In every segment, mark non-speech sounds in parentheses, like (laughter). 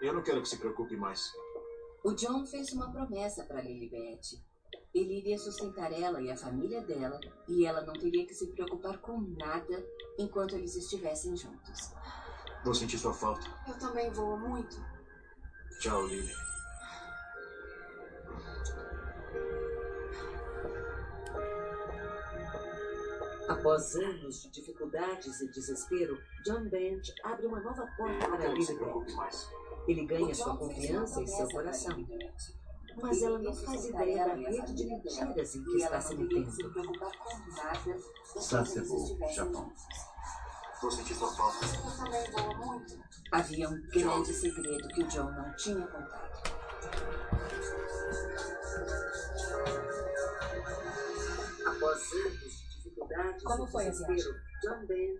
Eu não quero que se preocupe mais. O John fez uma promessa para Lilibet. Ele iria sustentar ela e a família dela, e ela não teria que se preocupar com nada enquanto eles estivessem juntos. Vou sentir sua falta. Eu também vou muito. Tchau, Lily. Após anos de dificuldades e desespero, John Bench abre uma nova porta para Quero que se preocupe mais. Ele ganha sua confiança e seu coração. Mas ela não faz ideia da rede de mentiras em que está se metendo. Sasebo, Japão. Vou sentir sua falta. Havia um grande segredo que o John não tinha contado. Após anos de dificuldades Como foi a desespero,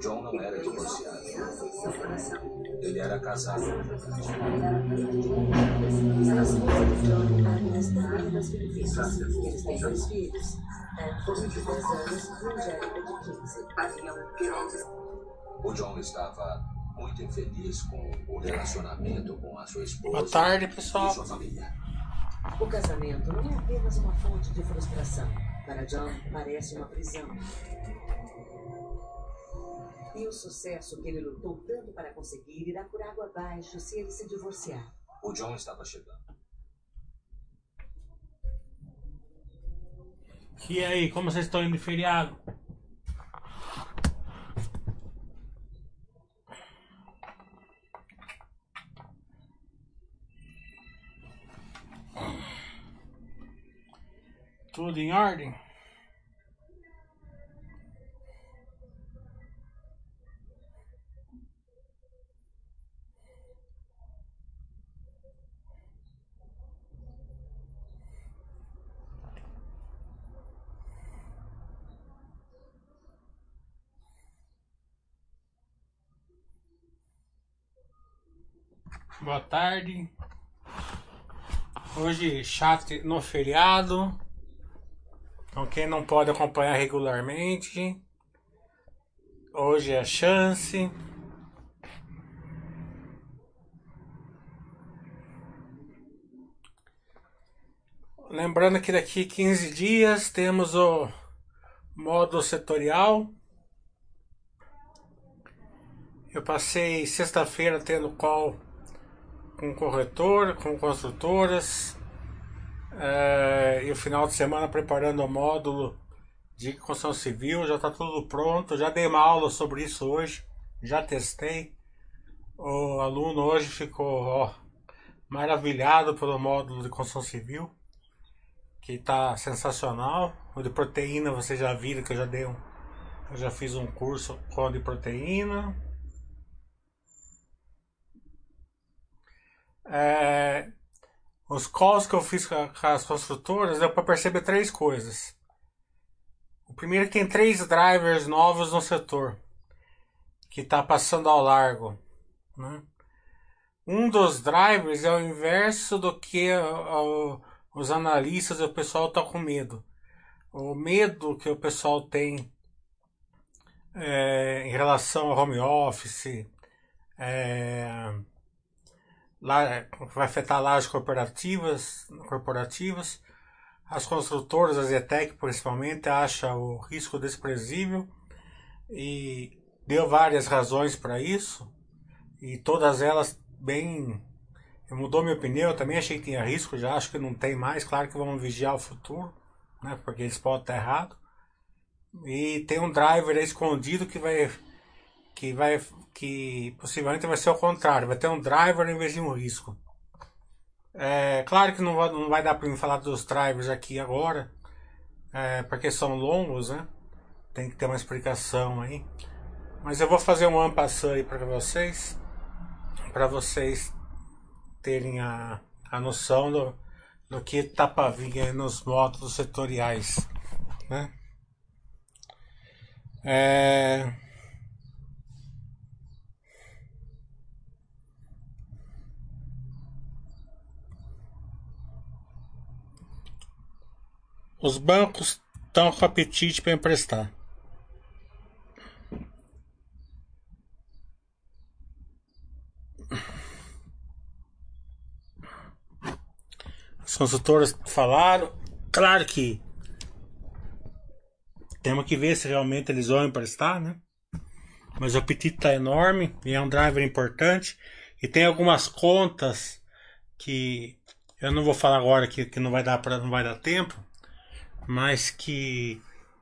John obrigado. não era divorciado. Ele era casado. É. Eles têm dois filhos. Anthony, de 10 anos, e Angélica, de 15. Havia um grande O John estava muito infeliz com o relacionamento com a sua esposa Boa tarde, e pessoal. sua família. O casamento não é apenas uma fonte de frustração. Para John, parece uma prisão. E o sucesso que ele lutou tanto para conseguir irá por água abaixo se ele se divorciar. O John estava chegando. E aí, como vocês estão indo de feriado? Tudo em ordem? Boa tarde. Hoje chat no feriado. Então quem não pode acompanhar regularmente. Hoje é a chance. Lembrando que daqui 15 dias temos o modo setorial. Eu passei sexta-feira tendo call com corretor, com construtoras. Eh, e o final de semana preparando o módulo de construção civil. Já está tudo pronto. Já dei uma aula sobre isso hoje. Já testei. O aluno hoje ficou ó, maravilhado pelo módulo de construção civil. Que está sensacional. O de proteína vocês já viram que eu já dei um. Eu já fiz um curso com de proteína. É, os calls que eu fiz com, as construtoras deu para perceber três coisas. O primeiro é que tem três drivers novos no setor que está passando ao largo. né? Um dos drivers é o inverso do que ó, ó, os analistas e o pessoal está com medo. O medo que o pessoal tem é, em relação ao home office, é, vai afetar as corporativas, corporativas. As construtoras, a Zetec principalmente, acha o risco desprezível e deu várias razões para isso e todas elas bem mudou minha opinião, eu também achei que tinha risco, já acho que não tem mais, claro que vamos vigiar o futuro, né, porque eles podem estar errado. E tem um driver escondido que vai que vai que possivelmente vai ser o contrário, vai ter um driver em vez de um risco. É, claro que não vai, não vai dar para mim falar dos drivers aqui agora, é, porque são longos, né? Tem que ter uma explicação aí. Mas eu vou fazer um ampassão aí para vocês, para vocês terem a, a noção do, do que vir aí nos módulos setoriais, né? É... Os bancos estão com apetite para emprestar. As consultoras falaram. Claro que temos que ver se realmente eles vão emprestar, né? Mas o apetite está enorme e é um driver importante. E tem algumas contas que eu não vou falar agora que, que não vai dar para não vai dar tempo, mas que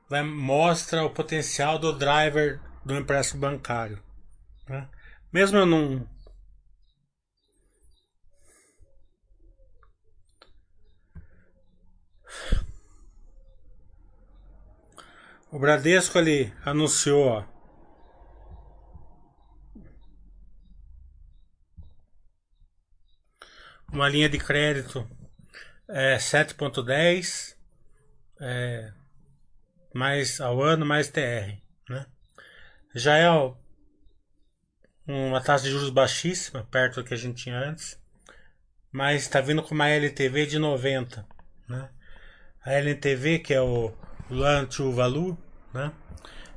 vai, mostra o potencial do driver do empréstimo bancário. Né? Mesmo eu não O Bradesco ali anunciou ó, uma linha de crédito é, 7.10 é, mais ao ano mais TR, né? Já é uma taxa de juros baixíssima, perto do que a gente tinha antes, mas está vindo com uma LTV de 90, né? A LTV que é o loan to value, né?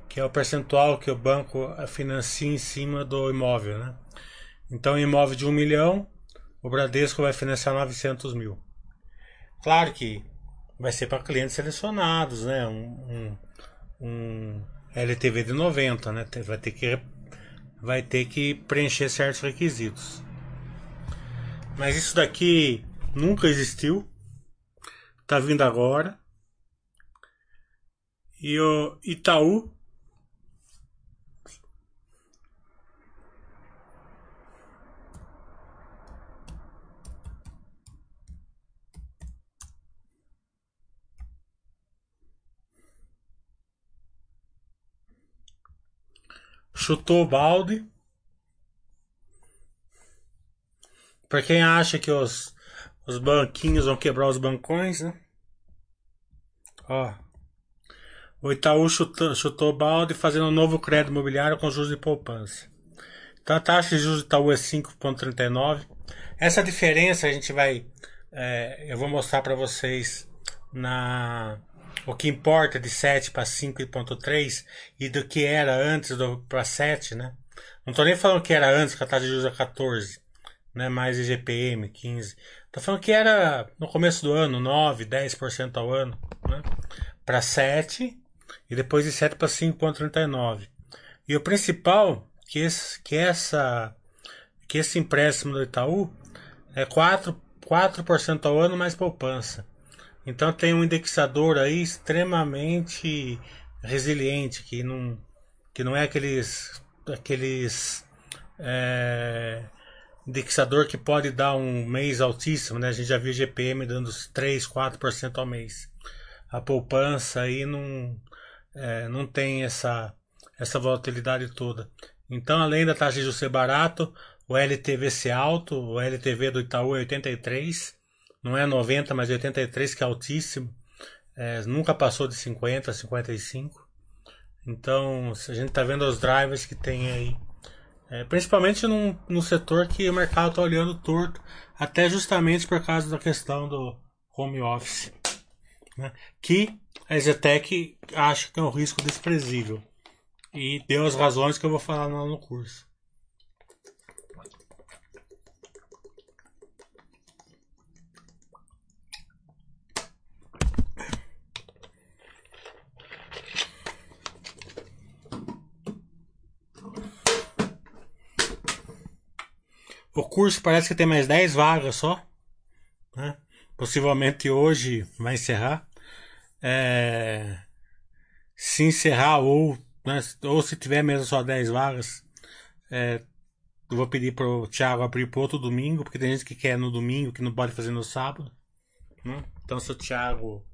Que é o percentual que o banco financia em cima do imóvel, né? Então, imóvel de um milhão, o Bradesco vai financiar 900 mil. Claro que vai ser para clientes selecionados, né? Um, um, um, LTV de 90, né? Vai ter que vai ter que preencher certos requisitos. Mas isso daqui nunca existiu. Tá vindo agora. E o Itaú chutou o balde. Para quem acha que os, os banquinhos vão quebrar os bancões, né? Ó. O Itaú chutou, chutou o balde fazendo um novo crédito imobiliário com juros de poupança. Então a taxa de juros do Itaú é 5,39. Essa diferença a gente vai. É, eu vou mostrar para vocês na o que importa de 7 para 5,3 e do que era antes para 7, né? Não estou nem falando que era antes que a taxa de juros era 14, né? Mais IGPM, 15. Tô falando que era no começo do ano, 9, 10% ao ano, né? Para 7 e depois de 7 para 5,39. E o principal que esse, que essa que esse empréstimo do Itaú é 4, 4% ao ano mais poupança. Então tem um indexador aí extremamente resiliente, que não, que não é aqueles, aqueles é, indexador que pode dar um mês altíssimo, né? A gente já viu GPM dando 3, 4% ao mês. A poupança aí não, é, não tem essa, essa volatilidade toda. Então, além da taxa de juros ser barato, o LTV ser alto, o LTV do Itaú é 83, não é 90, mas 83, que é altíssimo. É, nunca passou de 50, 55. Então, a gente está vendo os drivers que tem aí. É, principalmente num, no setor que o mercado está olhando torto, até justamente por causa da questão do home office. Né? Que a Zetec acha que é um risco desprezível. E deu as razões que eu vou falar no curso. O curso parece que tem mais 10 vagas só. Né? Possivelmente hoje vai encerrar. É... Se encerrar ou, né, ou se tiver mesmo só 10 vagas, é... eu vou pedir para o Thiago abrir para outro domingo, porque tem gente que quer no domingo, que não pode fazer no sábado. Né? Então se o Thiago,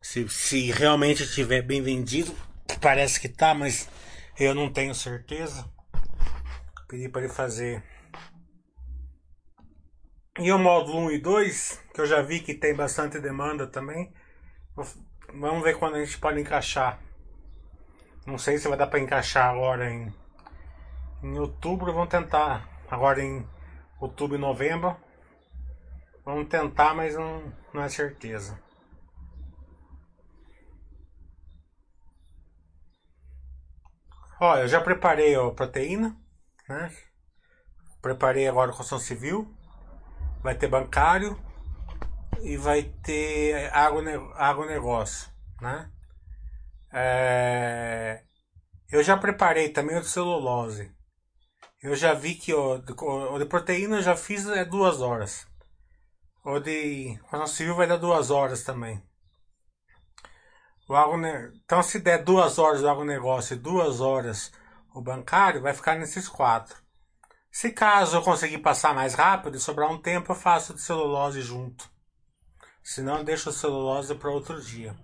se, se realmente estiver bem vendido, parece que tá, mas eu não tenho certeza. Pedi para ele fazer e o módulo 1 e 2, que eu já vi que tem bastante demanda também. Vamos ver quando a gente pode encaixar. Não sei se vai dar para encaixar agora em, em outubro. Vamos tentar agora em outubro e novembro. Vamos tentar, mas não, não é certeza. Ó, eu já preparei a proteína, né? preparei agora a construção civil, vai ter bancário e vai ter agronegócio, né? É, eu já preparei também o de celulose. Eu já vi que o o de proteína eu já fiz é duas horas. O de construção civil vai dar duas horas também. O agronegócio, então se der duas horas o agronegócio e duas horas o bancário, vai ficar nesses quatro. Se caso eu conseguir passar mais rápido e sobrar um tempo, eu faço de celulose junto. Se não, deixo a celulose para outro dia.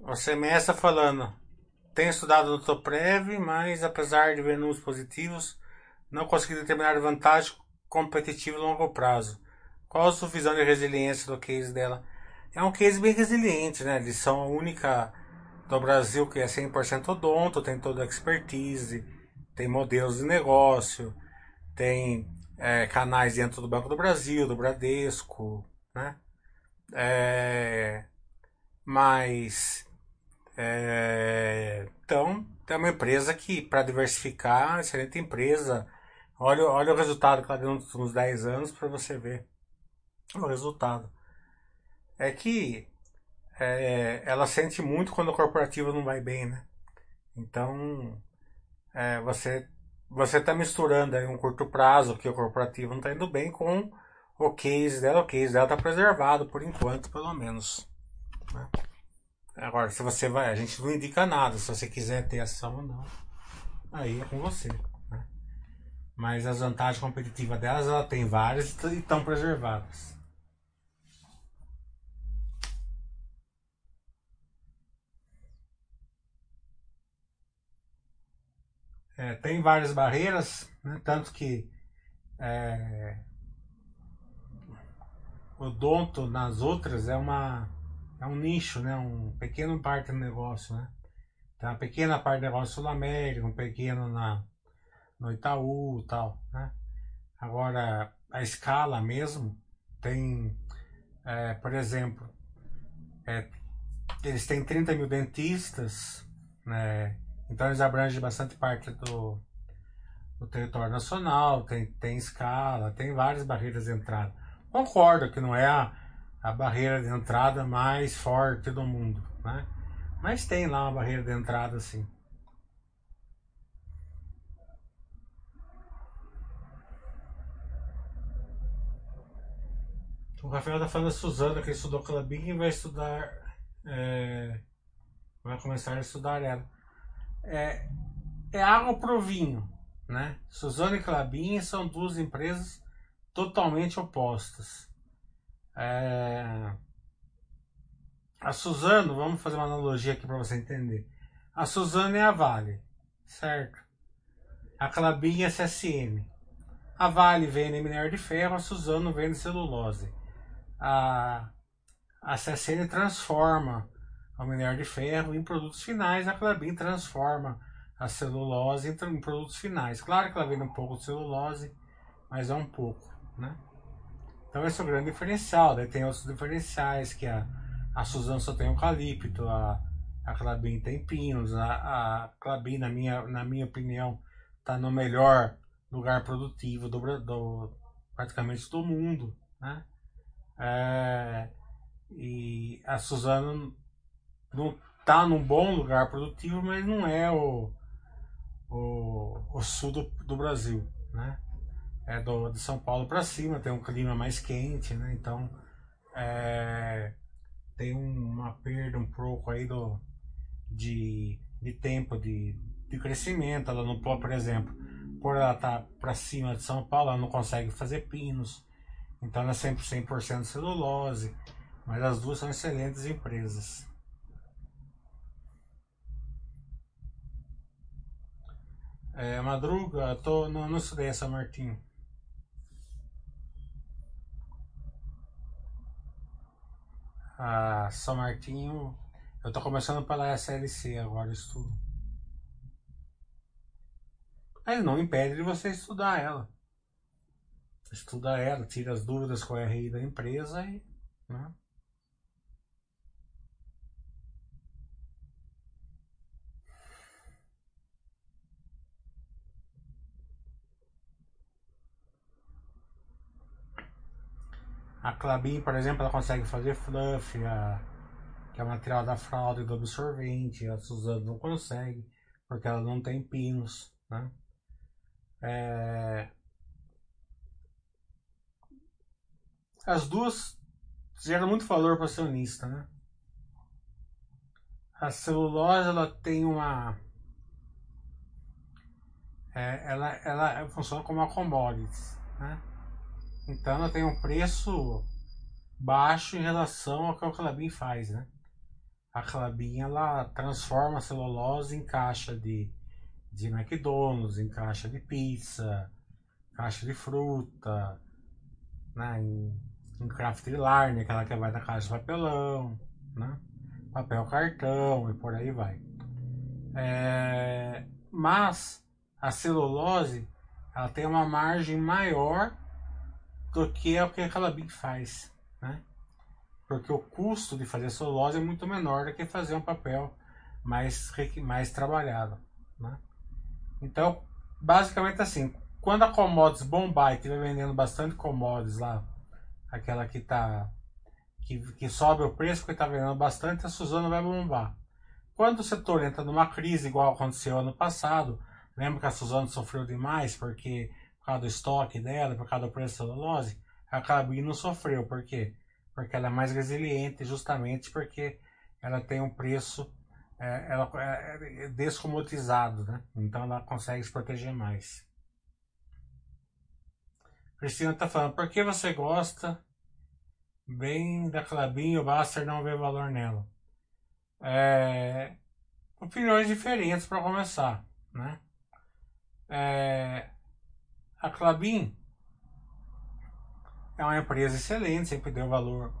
O semestre falando. Tenho estudado no Toprev, mas apesar de ver números positivos, não consegui determinar vantagem competitiva a longo prazo. Qual a sua visão de resiliência do case dela? É um case bem resiliente, né? Eles são a única do Brasil que é 100% odonto, tem toda a expertise, tem modelos de negócio, tem é, canais dentro do Banco do Brasil, do Bradesco, né? É, mas então, é uma empresa que, para diversificar, excelente empresa. Olha, olha o resultado que ela deu nos últimos 10 anos para você ver o resultado. É que é, ela sente muito quando a corporativa não vai bem, né? Então, é, você você está misturando aí um curto prazo que o corporativo não está indo bem com o case dela. O case dela está preservado por enquanto, pelo menos. Né? Agora, se você vai, a gente não indica nada. Se você quiser ter ação ou não, aí é com você. Né? Mas as vantagens competitivas delas, ela tem várias e estão preservadas. É, tem várias barreiras, né? tanto que é, o Donto nas outras é uma é um nicho, né? Um pequeno parte do negócio, né? Tem uma pequena parte do negócio sul-américa, um pequeno na, no Itaú tal, né? Agora, a escala mesmo tem, é, por exemplo, é, eles têm 30 mil dentistas, né? Então eles abrangem bastante parte do, do território nacional, tem, tem escala, tem várias barreiras de entrada. Concordo que não é a a barreira de entrada mais forte do mundo, né? Mas tem lá uma barreira de entrada sim. O Rafael está falando da Suzana, que estudou Clabin e vai estudar. É, vai começar a estudar ela. É, é água pro vinho, né? Suzana e Clabin são duas empresas totalmente opostas. É... A Suzano, vamos fazer uma analogia aqui para você entender. A Suzano é a Vale, certo? A Clabin é a CSN. A Vale vende minério de ferro, a Suzano vende celulose. A, a CSN transforma o minério de ferro em produtos finais, a Clabin transforma a celulose em produtos finais. Claro que ela vende um pouco de celulose, mas é um pouco, né? Então esse é o grande diferencial. Daí tem outros diferenciais, que a, a Suzano só tem eucalipto, a, a Clabin tem pinos, a, a Clabin, na minha, na minha opinião, está no melhor lugar produtivo do, do praticamente do mundo, né? É, e a Suzano não está num bom lugar produtivo, mas não é o, o, o sul do, do Brasil, né? É do, de São Paulo para cima, tem um clima mais quente, né? Então é, tem uma perda um pouco aí do, de, de tempo de, de crescimento. Ela não pode, por exemplo, por ela estar tá para cima de São Paulo, ela não consegue fazer pinos. Então ela é sempre 100% celulose. Mas as duas são excelentes empresas. É, Madruga, tô, não, não estudei essa Martinho. A São Martinho. Eu tô começando pela SLC agora, estudo. Mas não impede de você estudar ela. Estuda ela, tira as dúvidas com a RI da empresa e. Né? A Clabin, por exemplo, ela consegue fazer fluff, a, que é o material da fralda e do absorvente. A Suzano não consegue, porque ela não tem pinos. Né? É... As duas geram muito valor para o acionista. Né? A celulose ela tem uma. É, ela, ela funciona como uma commodity. Né? Então ela tem um preço baixo em relação ao que a Clabin faz, né? A Clabin ela transforma a celulose em caixa de, de McDonald's, em caixa de pizza, caixa de fruta, né? em, em craft liner, aquela que vai na caixa de papelão, né? papel cartão e por aí vai. É, mas a celulose ela tem uma margem maior do que é o que a Calabim faz, né? Porque o custo de fazer celulose é muito menor do que fazer um papel mais, mais trabalhado, né? Então, basicamente assim, quando a Commodities bombar e estiver vendendo bastante Commodities lá, aquela que tá que, que sobe o preço porque está vendendo bastante, a Suzano vai bombar. Quando o setor entra numa crise igual aconteceu ano passado, lembra que a Suzano sofreu demais porque do estoque dela, por causa do preço da celulose, a Calabim não sofreu. Por quê? Porque ela é mais resiliente, justamente porque ela tem um preço é, ela é, é descomoditizado, né? Então ela consegue se proteger mais. Cristina está falando, por que você gosta bem da Clabin e o Baster não vê valor nela? É, opiniões diferentes para começar, né? É, a Clabin é uma empresa excelente, sempre deu valor.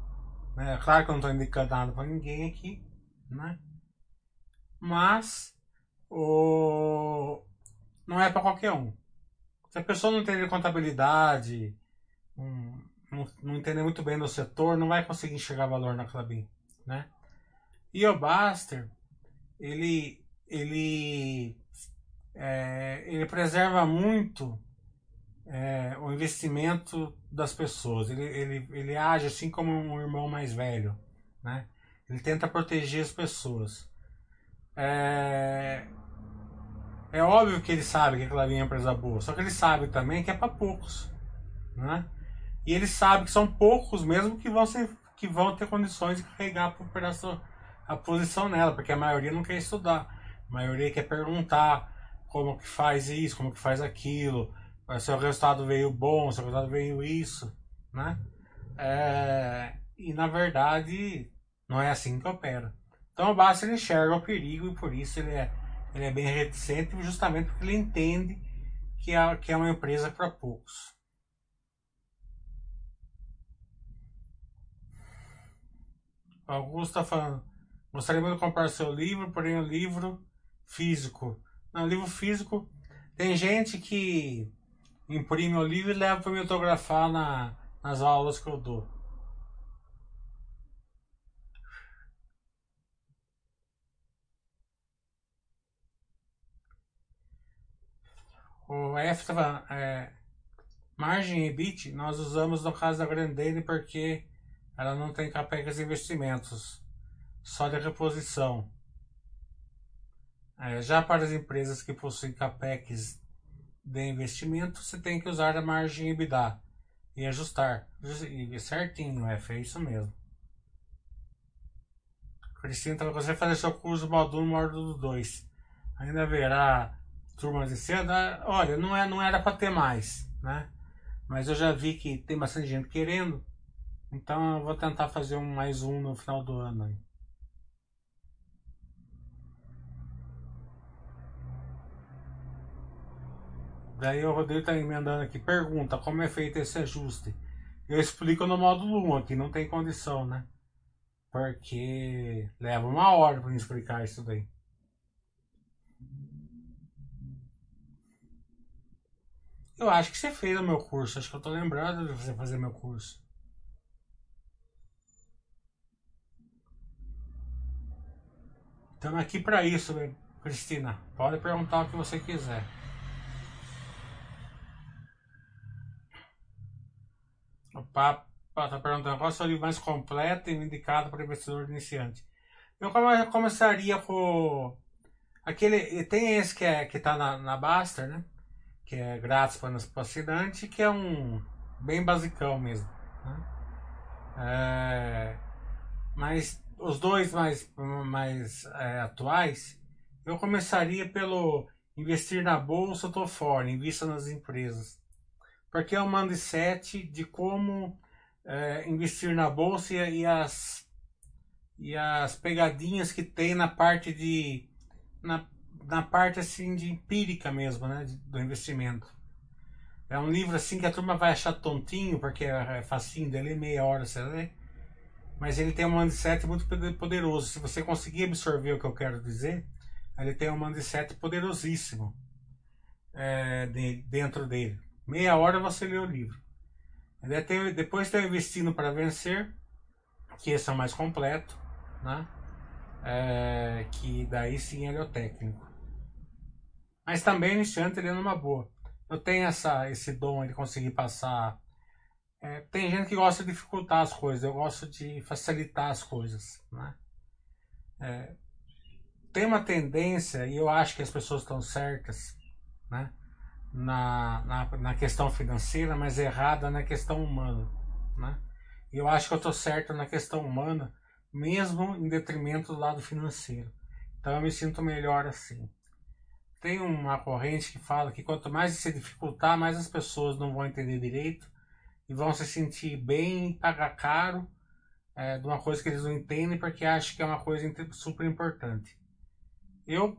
Né? Claro que eu não estou indicando nada para ninguém aqui, né? mas o... não é para qualquer um. Se a pessoa não entender contabilidade, não, não, não entender muito bem do setor, não vai conseguir enxergar valor na Clabin. Né? E o Baster, ele, ele, é, ele preserva muito é, o investimento das pessoas. Ele, ele, ele age assim como um irmão mais velho. Né? Ele tenta proteger as pessoas. É, é óbvio que ele sabe que aquela linha é uma empresa boa, só que ele sabe também que é para poucos. Né? E ele sabe que são poucos mesmo que vão, ser, que vão ter condições de carregar a, operação, a posição nela, porque a maioria não quer estudar. A maioria quer perguntar como que faz isso, como que faz aquilo, se o resultado veio bom, se o resultado veio isso, né? É, e na verdade não é assim que opera. Então o Bassi ele enxerga o perigo e por isso ele é, ele é bem reticente, justamente porque ele entende que é, que é uma empresa para poucos. Augusto está falando, gostaria de comprar seu livro, porém o livro físico. Não, livro físico, tem gente que imprime o livro e leva para me autografar na, nas aulas que eu dou. O estava é, margem e bit nós usamos no caso da Grandene porque ela não tem capex investimentos, só de reposição. É, já para as empresas que possuem capex de investimento, você tem que usar a margem EBITDA e ajustar. E certinho, F, é isso mesmo. Cristina, então você fazer seu curso 1, módulo 2. Ainda haverá turmas de cedo? Olha, não, é, não era para ter mais, né? Mas eu já vi que tem bastante gente querendo. Então eu vou tentar fazer um mais um no final do ano. Aí. Daí o Rodrigo está emendando aqui. Pergunta, como é feito esse ajuste? Eu explico no módulo 1 aqui, não tem condição, né? Porque leva uma hora para explicar isso daí. Eu acho que você fez o meu curso. Acho que eu tô lembrando de você fazer meu curso. Estamos aqui para isso, Cristina. Pode perguntar o que você quiser. O Papa está perguntando qual é o mais completo e indicado para investidor iniciante. Eu começaria com aquele. Tem esse que é está na, na Baster, né? Que é grátis para o assinante, que é um bem basicão mesmo. Né? É, mas os dois mais, mais é, atuais, eu começaria pelo investir na bolsa, tô fora, invista nas empresas. Porque é um mindset de como é, investir na bolsa e, as, e as pegadinhas que tem na parte de. Na, na parte assim de empírica mesmo, né? Do investimento. É um livro assim que a turma vai achar tontinho, porque é, é facinho dele, meia hora você lê mas ele tem um mindset muito poderoso. Se você conseguir absorver o que eu quero dizer, ele tem um mindset poderosíssimo é, de, dentro dele. Meia hora você lê o livro. Depois tem o Investindo para Vencer, que esse é o mais completo, né? É, que daí sim ele é o técnico. Mas também iniciante ele é numa boa. Eu tenho essa, esse dom de conseguir passar é, tem gente que gosta de dificultar as coisas, eu gosto de facilitar as coisas. Né? É, tem uma tendência, e eu acho que as pessoas estão certas né? Na, na, na questão financeira, mas errada na questão humana. Né? E eu acho que eu estou certo na questão humana, mesmo em detrimento do lado financeiro. Então eu me sinto melhor assim. Tem uma corrente que fala que quanto mais se dificultar, mais as pessoas não vão entender direito e vão se sentir bem e pagar caro é, de uma coisa que eles não entendem porque acham que é uma coisa super importante. Eu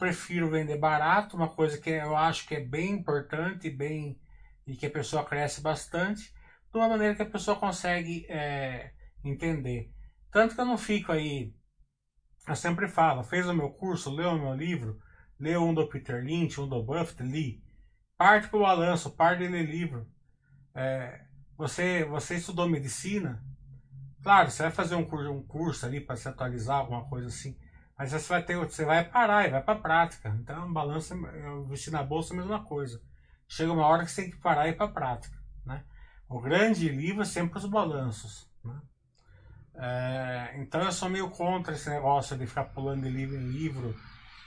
prefiro vender barato, uma coisa que eu acho que é bem importante bem, e que a pessoa cresce bastante, de uma maneira que a pessoa consegue é, entender. Tanto que eu não fico aí. Eu sempre falo, fez o meu curso, leu o meu livro, leu um do Peter Lynch, um do Buffett, li. Parte para o balanço, parte de ler livro é, você, você estudou medicina, claro, você vai fazer um curso, um curso ali para se atualizar, alguma coisa assim, mas você vai ter, você vai parar e vai para a prática. Então, balanço, investir na bolsa é a mesma coisa. Chega uma hora que você tem que parar e ir para a prática, né? O grande livro é sempre os balanços, né? É, então eu sou meio contra esse negócio de ficar pulando de livro em livro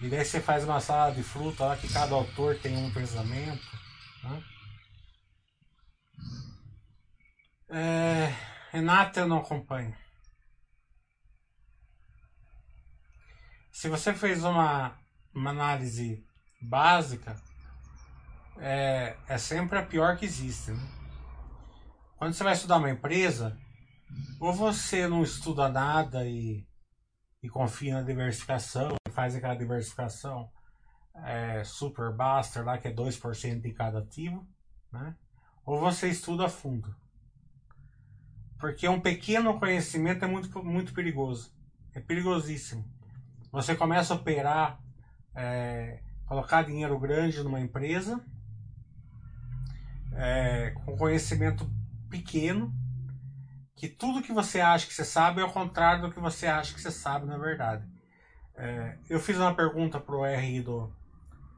e daí você faz uma sala de fruta lá que cada autor tem um pensamento, né? É, Renata eu não acompanho. Se você fez uma, uma análise básica, é, é sempre a pior que existe. Né? Quando você vai estudar uma empresa, ou você não estuda nada e, e confia na diversificação, faz aquela diversificação é, super buster lá, que é 2% de cada ativo, né? ou você estuda a fundo. Porque um pequeno conhecimento é muito, muito perigoso. É perigosíssimo. Você começa a operar, é, colocar dinheiro grande numa empresa, é, com conhecimento pequeno, que tudo que você acha que você sabe é o contrário do que você acha que você sabe na verdade. É, eu fiz uma pergunta pro RI do,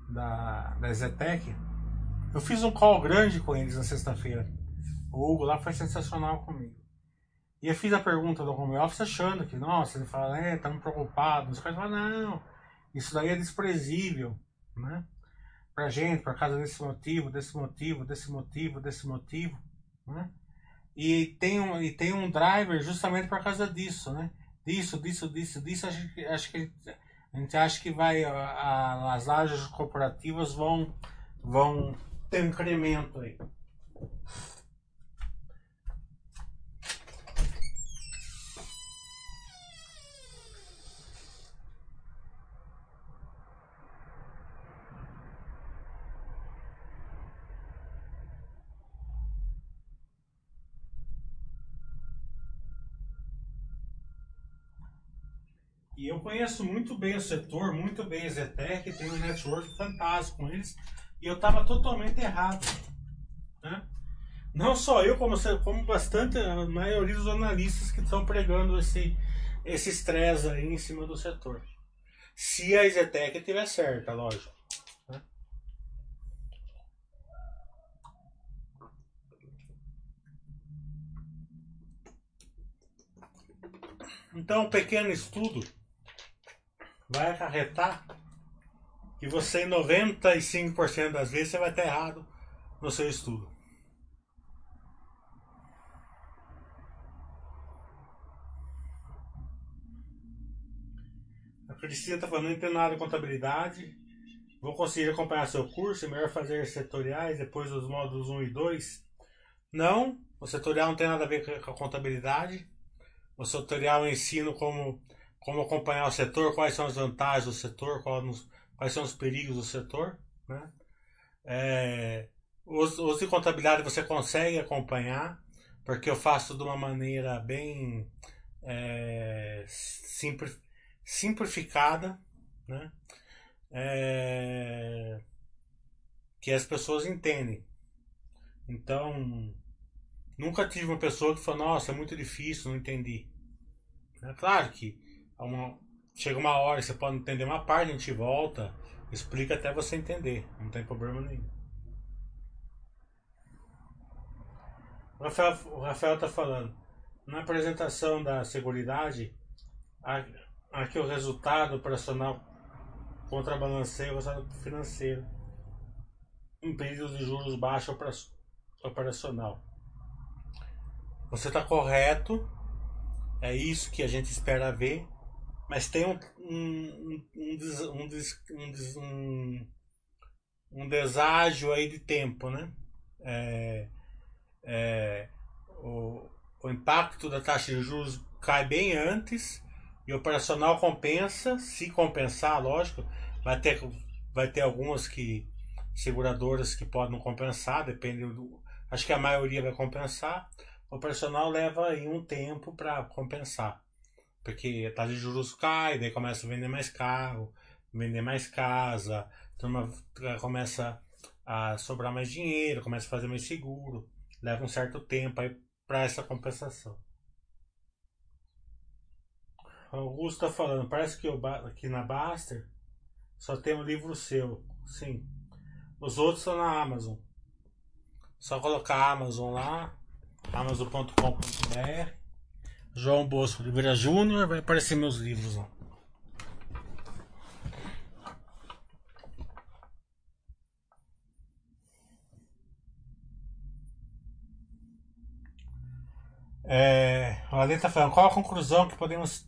da, da Zetec. Eu fiz um call grande com eles na sexta-feira. O Hugo lá foi sensacional comigo. E eu fiz a pergunta do home office achando que, nossa, ele fala, é, estamos preocupados. Os caras falam, não, isso daí é desprezível, né? Pra gente, por causa desse motivo, desse motivo, desse motivo, desse motivo, né? E tem um, e tem um driver justamente por causa disso, né? Disso, disso, disso, disso, acho que, acho que a gente acha que vai, a, as áreas corporativas vão, vão ter um incremento aí. E eu conheço muito bem o setor, muito bem a Zetec, tenho um network fantástico com eles, E eu estava totalmente errado. Né? Não só eu, como, como bastante a maioria dos analistas que estão pregando esse esse estresse aí em cima do setor. Se a Zetec tiver certa, lógico. Né? Então, um pequeno estudo vai acarretar que você, em 95% das vezes, você vai estar errado no seu estudo. A Cristina está falando, não entendo nada de contabilidade. Vou conseguir acompanhar seu curso, é melhor fazer setoriais depois dos módulos 1 e 2. Não, o setorial não tem nada a ver com a contabilidade. O setorial eu ensino como, como acompanhar o setor, quais são as vantagens do setor, quais, são os perigos do setor. Né? É, os, os de contabilidade você consegue acompanhar, porque eu faço de uma maneira bem é, simples simplificada, né? É... que as pessoas entendem. Então, nunca tive uma pessoa que falou: Nossa, é muito difícil, não entendi. É claro que uma... chega uma hora você pode entender uma parte, a gente volta, explica até você entender, não tem problema nenhum. O Rafael, o Rafael tá falando, na apresentação da Seguridade, Aqui o resultado operacional contrabalanceia o resultado financeiro em período de juros baixos operacional. Você está correto, é isso que a gente espera ver, mas tem um, um, um, um, um, um deságio aí de tempo, né? É, é, o, o impacto da taxa de juros cai bem antes e o operacional compensa, se compensar, lógico, vai ter, vai ter algumas que seguradoras que podem compensar, depende do. Acho que a maioria vai compensar. O operacional leva aí um tempo para compensar. Porque a taxa de juros cai, daí começa a vender mais carro, vender mais casa, turma começa a sobrar mais dinheiro, começa a fazer mais seguro. Leva um certo tempo aí para essa compensação. Augusto está falando, parece que eu, aqui na Baster só tem um livro seu. Sim. Os outros estão na Amazon. Só colocar Amazon lá, amazon.com.br. João Bosco Oliveira Júnior, vai aparecer meus livros lá. É, a falando, qual a conclusão que podemos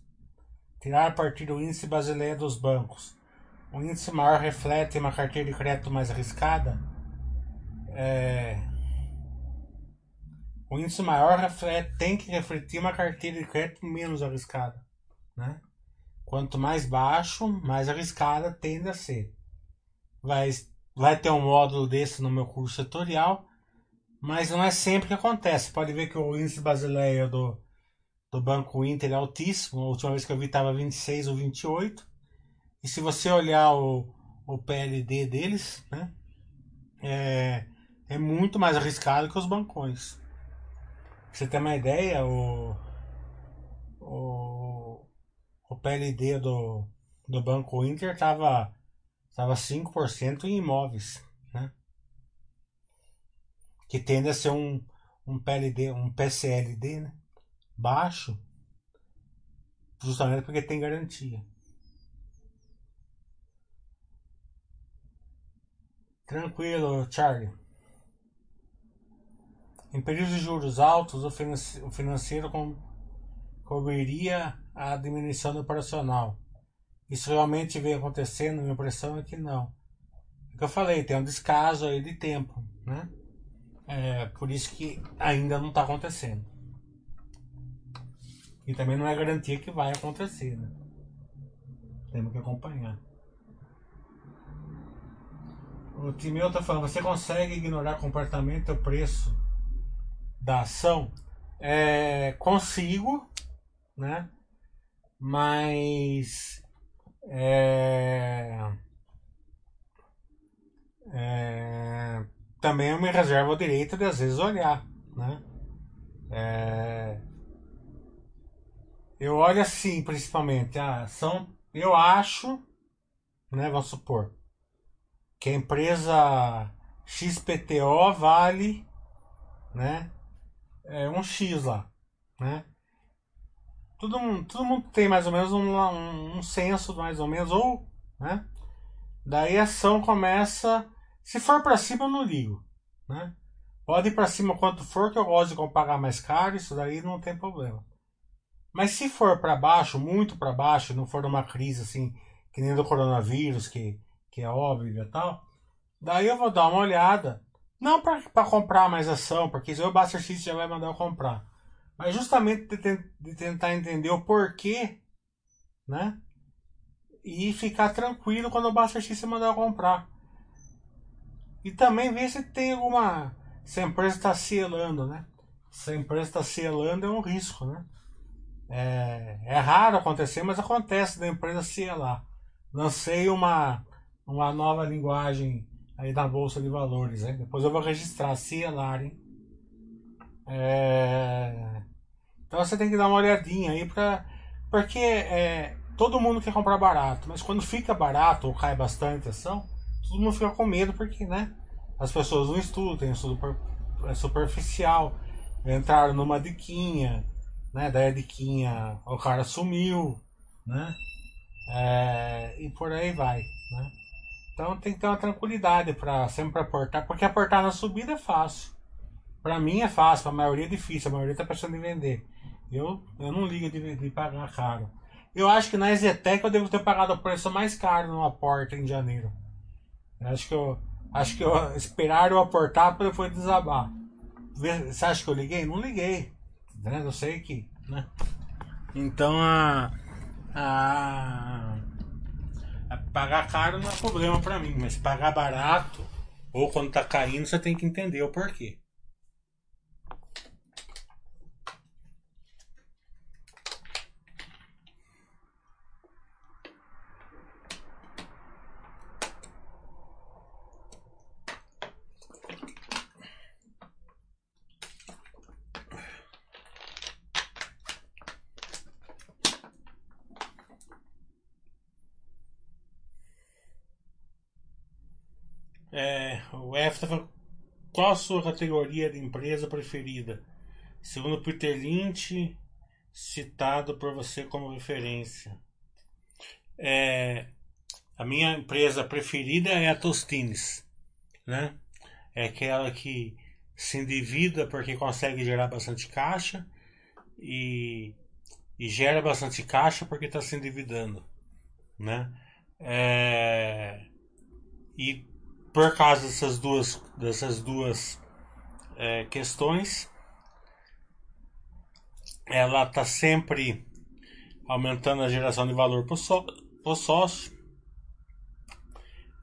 tirar a partir do índice brasileiro dos bancos. O índice maior reflete uma carteira de crédito mais arriscada? É... O índice maior reflete, tem que refletir uma carteira de crédito menos arriscada. Né? Quanto mais baixo, mais arriscada tende a ser. Vai, vai ter um módulo desse no meu curso setorial, mas não é sempre que acontece. Pode ver que o índice brasileiro do, do Banco Inter é altíssimo. A última vez que eu vi estava 26 ou 28. E se você olhar o, o PLD deles, né, é, é muito mais arriscado que os bancões. Você ter uma ideia, o, o, o PLD do, do Banco Inter estava tava 5% em imóveis. Né? Que tende a ser um, um PLD, um PCLD, né? baixo, justamente porque tem garantia. Tranquilo, Charlie. Em períodos de juros altos, o financeiro cobriria a diminuição do operacional. Isso realmente vem acontecendo? Minha impressão é que não. É que eu falei, tem um descaso aí de tempo, né? É, por isso que ainda não está acontecendo. E também não é garantia que vai acontecer, né? Temos que acompanhar. O Timeu está falando, você consegue ignorar comportamento e preço da ação? É, consigo, né? Mas é, é, também eu me reservo o direito de às vezes olhar, né? É, eu olho assim, principalmente, a ação, eu acho, né, vamos supor, que a empresa XPTO vale, né, é, um X lá, né? Todo mundo, todo mundo tem mais ou menos um, um, um senso, mais ou menos, ou, né? Daí a ação começa. Se for para cima, eu não ligo. Né? Pode ir para cima quanto for, que eu gosto de pagar mais caro, isso daí não tem problema. Mas se for para baixo, muito para baixo, não for numa crise assim, que nem do coronavírus, que, que é óbvio e tal, daí eu vou dar uma olhada. Não para comprar mais ação, porque o Buster X já vai mandar eu comprar. Mas justamente de, de tentar entender o porquê, né? E ficar tranquilo quando o Buster X mandar eu comprar. E também ver se tem alguma. Se a empresa está selando, né? Se a empresa está selando é um risco, né? É, é raro acontecer, mas acontece da empresa selar. Lancei uma, uma nova linguagem aí na Bolsa de Valores, né? Depois eu vou registrar, hein? É... Então você tem que dar uma olhadinha aí pra. Porque é, todo mundo quer comprar barato, mas quando fica barato ou cai bastante ação, todo mundo fica com medo porque, né? As pessoas não estudam, tem estudo é superficial. Entraram numa diquinha, né? Daí a diquinha, o cara sumiu, né? É, e por aí vai, né? Então tem que ter uma tranquilidade para sempre aportar, porque aportar na subida é fácil. Para mim é fácil, para a maioria é difícil, a maioria está pensando em vender. Eu, eu não ligo de, de pagar caro. Eu acho que na Zetec eu devo ter pagado o preço mais caro numa porta em janeiro. Eu acho que eu acho que eu esperar eu aportar para depois desabar. Você acha que eu liguei? Não liguei. Né? Eu sei que, né? Então a, a pagar caro não é problema para mim, mas pagar barato ou quando tá caindo você tem que entender o porquê. É, o falando, qual a sua categoria de empresa preferida? Segundo Peter Lynch, citado por você como referência. É, a minha empresa preferida é a Tostines, né? É aquela que se endivida porque consegue gerar bastante caixa e, e gera bastante caixa porque está se endividando, né? É, e por causa dessas duas, dessas duas é, questões, ela está sempre aumentando a geração de valor para o sócio,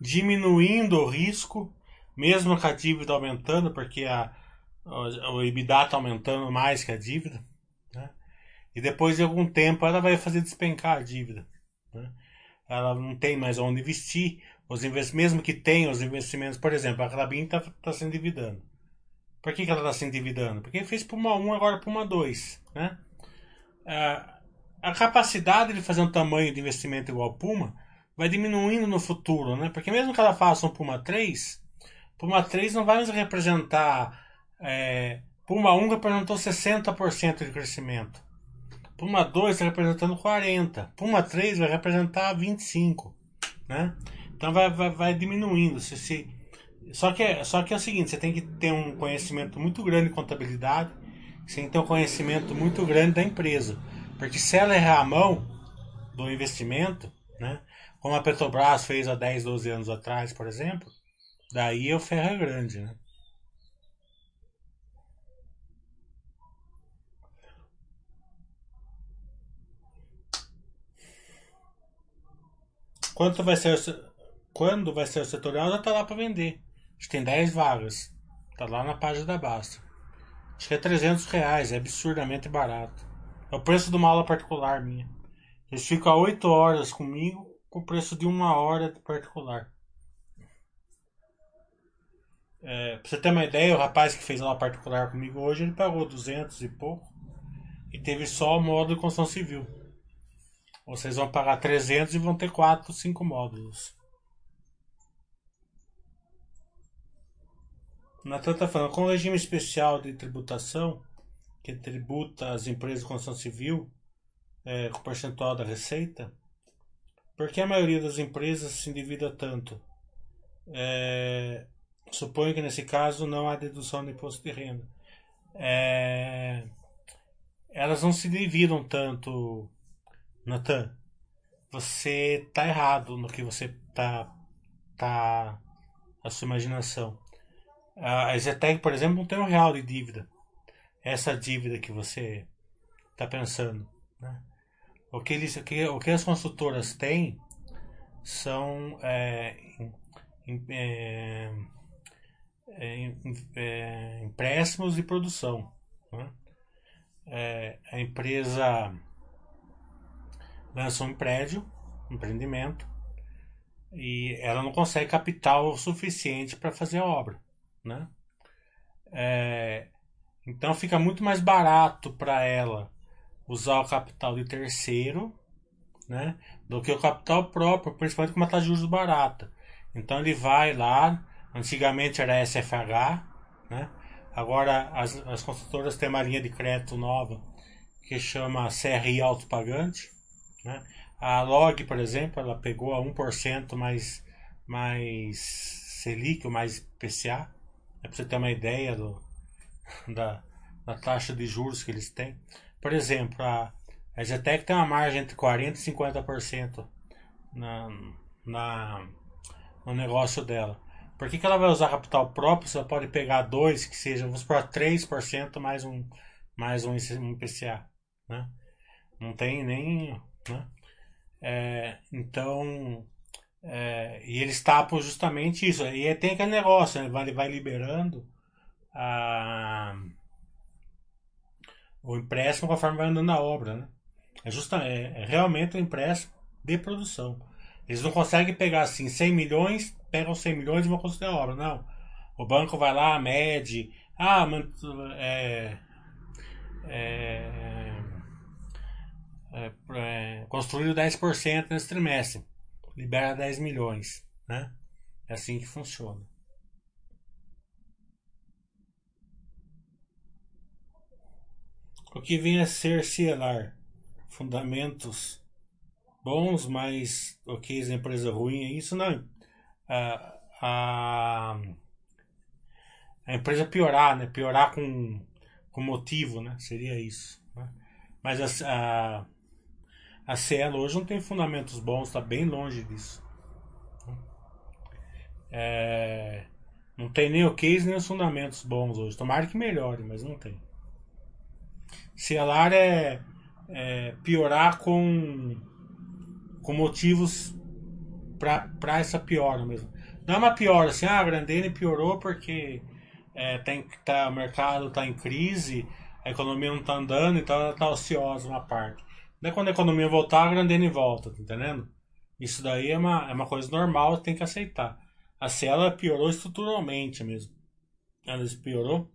diminuindo o risco, mesmo com a dívida aumentando, porque a, o EBITDA está aumentando mais que a dívida. Né? E depois de algum tempo ela vai fazer despencar a dívida. Né? Ela não tem mais onde investir, os mesmo que tenha os investimentos, por exemplo, a Clabin está tá se endividando. Por que, que ela está se endividando? Porque fez para uma 1, agora para uma 2. Né? A, a capacidade de fazer um tamanho de investimento igual ao Puma vai diminuindo no futuro, né? Porque mesmo que ela faça um Puma 3, Puma 3 não vai mais representar. É, Puma 1 representou 60% de crescimento. Puma 2 está representando 40%. Puma 3 vai representar 25%. Né? Então vai, vai, vai diminuindo. Se, se, só, que é, só que é o seguinte, você tem que ter um conhecimento muito grande de contabilidade, você tem que ter um conhecimento muito grande da empresa. Porque se ela errar a mão do investimento, né, como a Petrobras fez há 10, 12 anos atrás, por exemplo, daí é o ferro é grande. Né? Quanto vai ser quando vai ser o setorial já tá lá para vender. A gente tem 10 vagas. Tá lá na página da Basta. Acho que é 300 reais, é absurdamente barato. É o preço de uma aula particular minha. Eles ficam 8 horas comigo com o preço de uma hora de particular. É, pra você ter uma ideia, o rapaz que fez aula particular comigo hoje, ele pagou 200 e pouco e teve só o módulo de construção civil. Vocês vão pagar 300 e vão ter 4, 5 módulos. Natan está falando, com o regime especial de tributação, que tributa as empresas de construção civil é, com percentual da receita, por que a maioria das empresas se endivida tanto? É, suponho que nesse caso não há dedução de imposto de renda. É, elas não se endividam tanto, Natan. Você está errado no que você está tá a sua imaginação. A Zetec, por exemplo, não tem um real de dívida. Essa dívida que você está pensando. Né? O, que eles, o, que, o que as consultoras têm são é, é, é, é, empréstimos de produção. Né? É, a empresa lança um prédio, um empreendimento, e ela não consegue capital suficiente para fazer a obra. Né? É, então fica muito mais barato para ela usar o capital de terceiro né, do que o capital próprio, principalmente com uma taxa de juros barata. Então ele vai lá, antigamente era SFH, né, agora as, as construtoras têm uma linha de crédito nova que chama CRI autopagante. Né. A Log, por exemplo, ela pegou a 1% mais, mais Selic, mais PCA. É para você ter uma ideia do, da, da taxa de juros que eles têm. Por exemplo, a, Zetec tem uma margem entre 40% e 50% na, na, no negócio dela. Por que, que ela vai usar capital próprio ela pode pegar dois, que seja, vamos por 3% mais um, mais um, um PCA? Né? Não tem nem. Né? É, então, é, e eles tapam justamente isso. E tem aquele negócio, né? vai, vai liberando a, o empréstimo conforme vai andando a obra. Né? É, justa, é, é realmente um empréstimo de produção. Eles não conseguem pegar assim 100 milhões, pegam 100 milhões e vão construir a obra. Não. O banco vai lá, mede. Ah, é, é, é, é, construíram 10% nesse trimestre libera 10 milhões, né? É assim que funciona. O que vem a ser CIELAR? Fundamentos bons, mas o que é empresa ruim é isso? Não. A, a, a empresa piorar, né? Piorar com, com motivo, né? Seria isso. Né? Mas a, a a Cielo hoje não tem fundamentos bons, está bem longe disso. É, não tem nem o case nem os fundamentos bons hoje. Tomara que melhore, mas não tem. Cielar é, é piorar com, com motivos para essa piora mesmo. Não é uma piora assim, ah, a Grandene piorou porque é, tem, tá, o mercado está em crise, a economia não está andando, então ela está ociosa uma parte. Daí quando a economia voltar, a Grandene volta, tá entendendo? Isso daí é uma, é uma coisa normal, tem que aceitar. A Cielo piorou estruturalmente mesmo. Ela piorou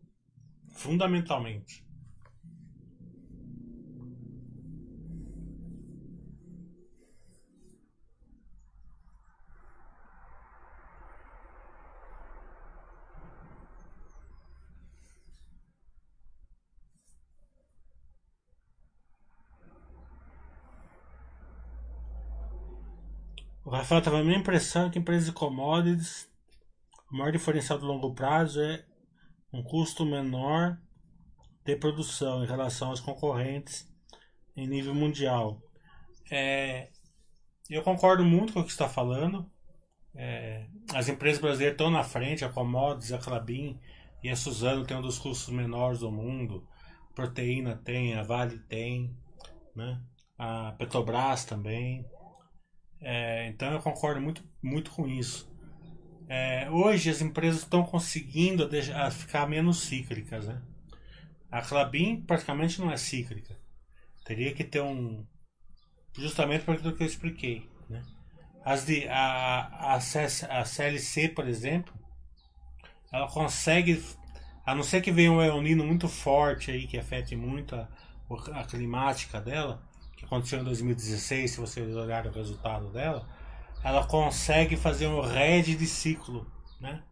fundamentalmente. O Rafael estava a minha impressão que empresas de commodities, o maior diferencial do longo prazo é um custo menor de produção em relação aos concorrentes em nível mundial. É, eu concordo muito com o que está falando. É, as empresas brasileiras estão na frente, a Commodities, a Clabin e a Suzano tem um dos custos menores do mundo. Proteína tem, a Vale tem, né? a Petrobras também. É, então eu concordo muito, muito com isso. É, hoje as empresas estão conseguindo deixar, ficar menos cíclicas. Né? A Clabin praticamente não é cíclica. Teria que ter um. Justamente por aquilo que eu expliquei. Né? As de, a, a, a CLC, por exemplo, ela consegue, a não ser que venha um El Nino muito forte aí, que afete muito a, a climática dela, aconteceu em 2016, se vocês olharem o resultado dela, ela consegue fazer um red de ciclo, né?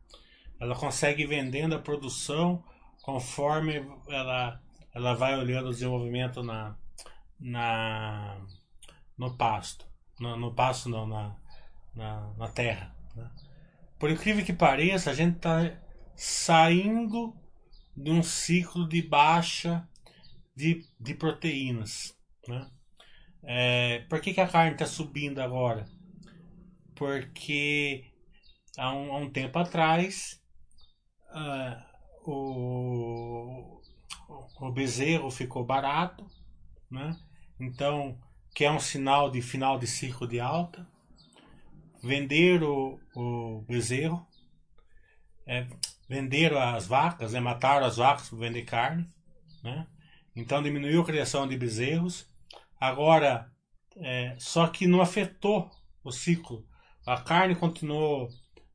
Ela consegue vendendo a produção conforme ela, ela vai olhando o desenvolvimento na, na, no pasto. No, no pasto não, na, na, na terra. Né? Por incrível que pareça, a gente está saindo de um ciclo de baixa de, de proteínas. Né? É, por que, que a carne está subindo agora? Porque há um, há um tempo atrás uh, o, o bezerro ficou barato, né? então que é um sinal de final de ciclo de alta. Vender o, o bezerro, é, venderam as vacas, né? mataram as vacas para vender carne, né? então diminuiu a criação de bezerros. Agora, é, só que não afetou o ciclo. A carne continuou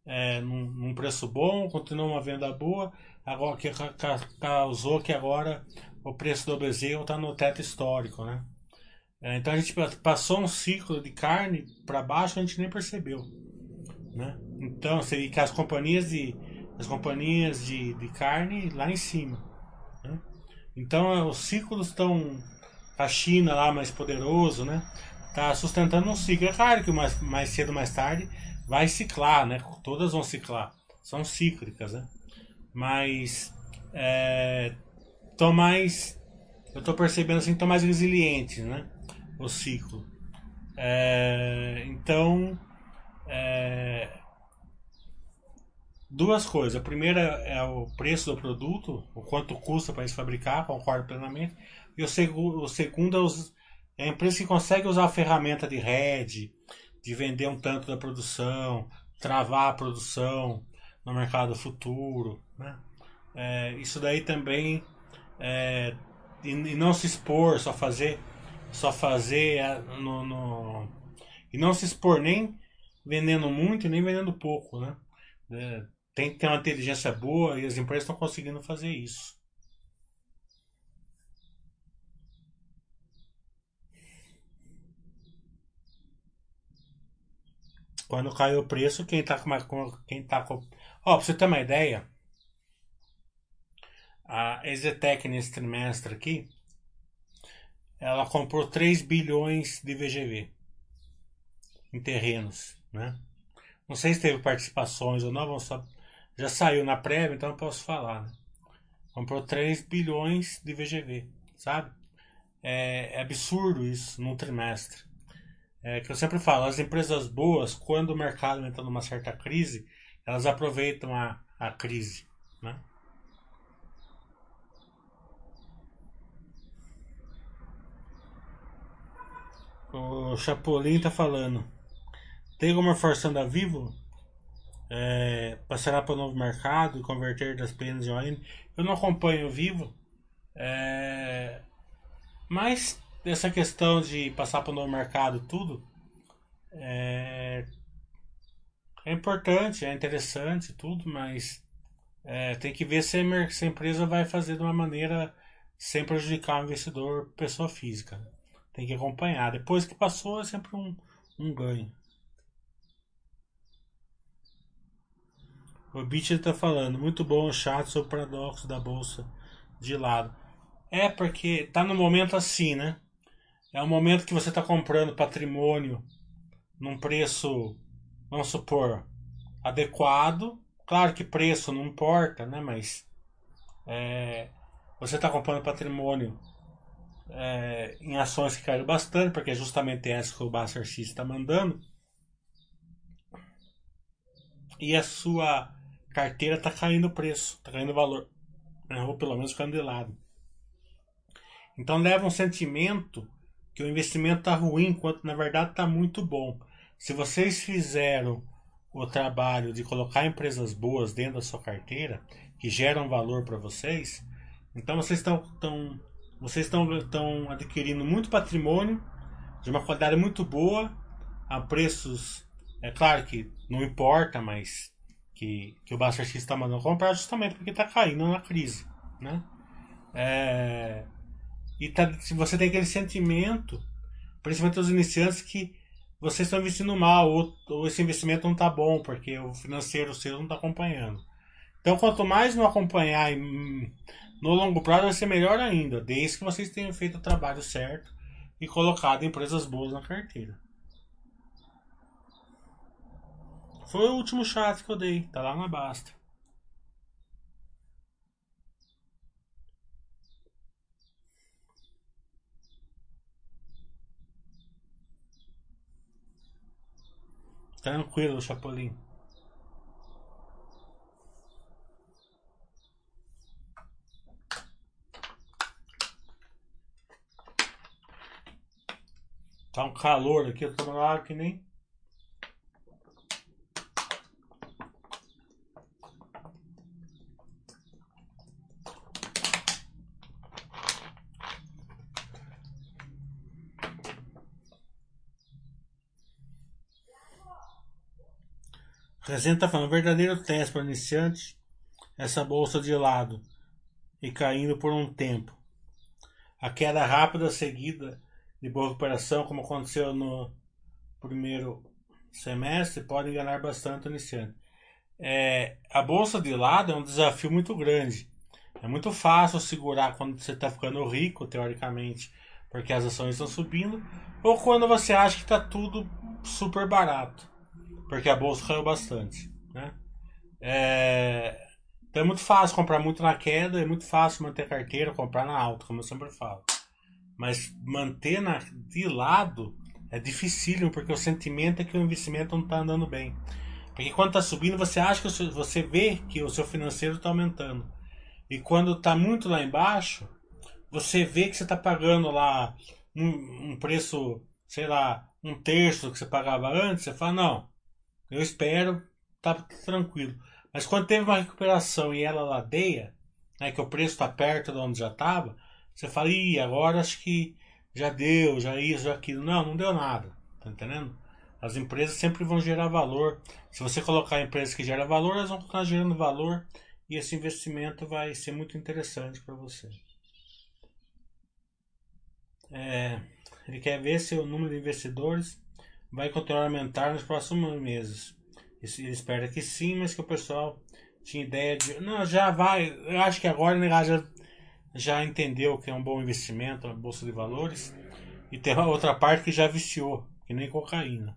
é, num, num, preço bom, continuou uma venda boa, agora que causou que agora o preço do bezerro está no teto histórico, né? É, então a gente passou um ciclo de carne para baixo, a gente nem percebeu. Né? Então, você que as companhias de as companhias de, de carne lá em cima. Né? Então os ciclos estão a China lá mais poderoso, né? Tá sustentando um ciclo. É claro que mais, mais cedo ou mais tarde vai ciclar, né? Todas vão ciclar. São cíclicas, né? Mas é, tô mais eu tô percebendo assim, tô mais resiliente, né? o ciclo. É, então, é, duas coisas. A primeira é o preço do produto, o quanto custa para eles fabricar, concordo plenamente. O, seg o segundo é, os, é a empresa que consegue usar a ferramenta de rede, de vender um tanto da produção, travar a produção no mercado futuro. Né? É, isso daí também. É, e, e não se expor, só fazer só fazer no, no, e não se expor nem vendendo muito nem vendendo pouco, né? É, tem que ter uma inteligência boa e as empresas estão conseguindo fazer isso. Quando caiu o preço, quem tá com quem tá com, ó, pra você ter uma ideia, a Exetec nesse trimestre aqui ela comprou 3 bilhões de VGV em terrenos, né? Não sei se teve participações ou não, já saiu na prévia, então eu posso falar, né? Comprou 3 bilhões de VGV, sabe? É, é absurdo isso num trimestre. É que eu sempre falo, as empresas boas, quando o mercado entra numa certa crise, elas aproveitam a, a crise, né? O Chapolin tá falando. Tem alguma forção da Vivo? É, passará para o novo mercado e converter das penas em ON? Eu não acompanho o Vivo. É, mas essa questão de passar para o novo mercado tudo é, é importante, é interessante tudo, mas é, tem que ver se a, se a empresa vai fazer de uma maneira sem prejudicar o investidor pessoa física. Tem que acompanhar. Depois que passou, é sempre um, um ganho. O Beach está falando, muito bom o chat sobre o paradoxo da bolsa de lado. É porque tá no momento assim, né? É o momento que você está comprando patrimônio num preço, vamos supor, adequado. Claro que preço não importa, né? Mas é, você está comprando patrimônio é, em ações que caíram bastante, porque é justamente essa que o Buster X está mandando. E a sua carteira está caindo o preço, está caindo o valor. Né, ou pelo menos ficando de lado. Então leva um sentimento que o investimento está ruim, enquanto na verdade está muito bom. Se vocês fizeram o trabalho de colocar empresas boas dentro da sua carteira, que geram valor para vocês, então vocês estão vocês estão, estão adquirindo muito patrimônio de uma qualidade muito boa a preços, é claro que não importa, mas que, que o Buster X está mandando comprar justamente porque está caindo na crise, né? É, e tá, se você tem aquele sentimento, principalmente os iniciantes, que vocês estão investindo mal ou, ou esse investimento não está bom porque o financeiro seu não está acompanhando. Então, quanto mais não acompanhar hum, no longo prazo, vai ser melhor ainda, desde que vocês tenham feito o trabalho certo e colocado empresas boas na carteira. Foi o último chat que eu dei, tá lá na Basta. Tranquilo, Chapolin. Tá um calor aqui, eu tô ar que nem. Resenha tá falando, verdadeiro teste para iniciante, essa bolsa de lado e caindo por um tempo. A queda rápida seguida de boa recuperação, como aconteceu no primeiro semestre, pode enganar bastante o iniciante. É, a bolsa de lado é um desafio muito grande. É muito fácil segurar quando você está ficando rico, teoricamente, porque as ações estão subindo, ou quando você acha que está tudo super barato, porque a bolsa caiu bastante. Né? É, então é muito fácil comprar muito na queda, é muito fácil manter carteira, comprar na alta, como eu sempre falo. Mas manter na, de lado é dificílimo, porque o sentimento é que o investimento não está andando bem. Porque quando está subindo, você acha que seu, você vê que o seu financeiro está aumentando. E quando está muito lá embaixo, você vê que você está pagando lá um, um, preço, sei lá, um terço do que você pagava antes. Você fala, não, eu espero, tá tranquilo. Mas quando teve uma recuperação e ela ladeia, né, que o preço está perto de onde já estava, você fala, ih, agora acho que já deu, já isso, já aquilo. Não, não deu nada. Tá entendendo? As empresas sempre vão gerar valor. Se você colocar empresas que geram valor, elas vão continuar gerando valor e esse investimento vai ser muito interessante para você. É, ele quer ver se o número de investidores vai continuar a aumentar nos próximos meses. Ele espera que sim, mas que o pessoal tinha ideia de. Não, já vai. Eu acho que agora né, já já entendeu que é um bom investimento a bolsa de valores e tem a outra parte que já viciou, que nem cocaína,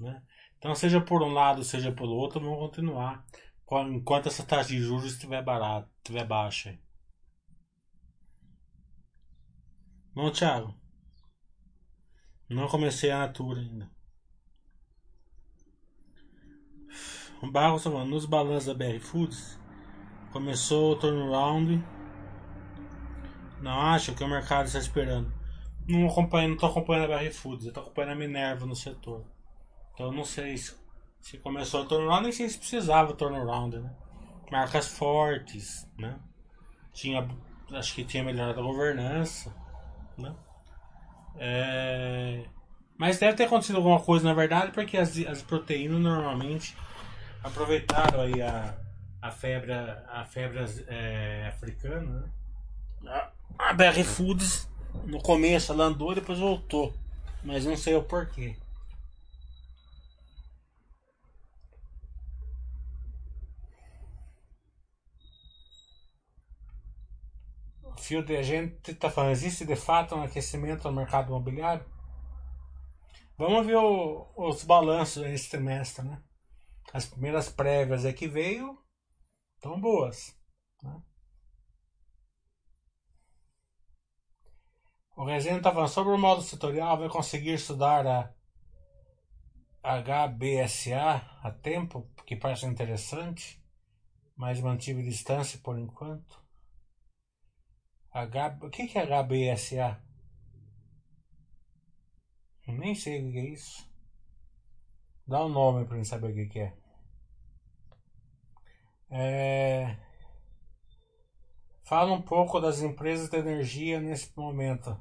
né? Então, seja por um lado, seja pelo outro, vamos continuar enquanto essa taxa de juros estiver barata, estiver baixa. Bom, Thiago. Não comecei a Natura ainda. O Barros falando, nos balanços da BR Foods, começou o turnaround não acho que o mercado está esperando. Não acompanho, não tô acompanhando a BR Foods, eu tô acompanhando a Minerva no setor. Então não sei se, se começou a turnaround, nem sei se precisava turnaround, né? Marcas fortes, né? Tinha, acho que tinha melhorado a governança, né? É... Mas deve ter acontecido alguma coisa, na verdade, porque as, as proteínas normalmente aproveitaram aí a, a febre, a febre é, africana, né? A BR Foods no começo ela andou e depois voltou. Mas não sei o porquê. De a gente está falando, existe de fato um aquecimento no mercado imobiliário? Vamos ver o, os balanços desse trimestre, né? As primeiras prévias é que veio estão boas. Né? O Resenha está falando sobre o modo setorial, vai conseguir estudar a HBSA a tempo, que parece interessante, mas mantive distância por enquanto. H... O que é HBSA? Nem sei o que é isso. Dá um nome para gente saber o que é. é. Fala um pouco das empresas de energia nesse momento.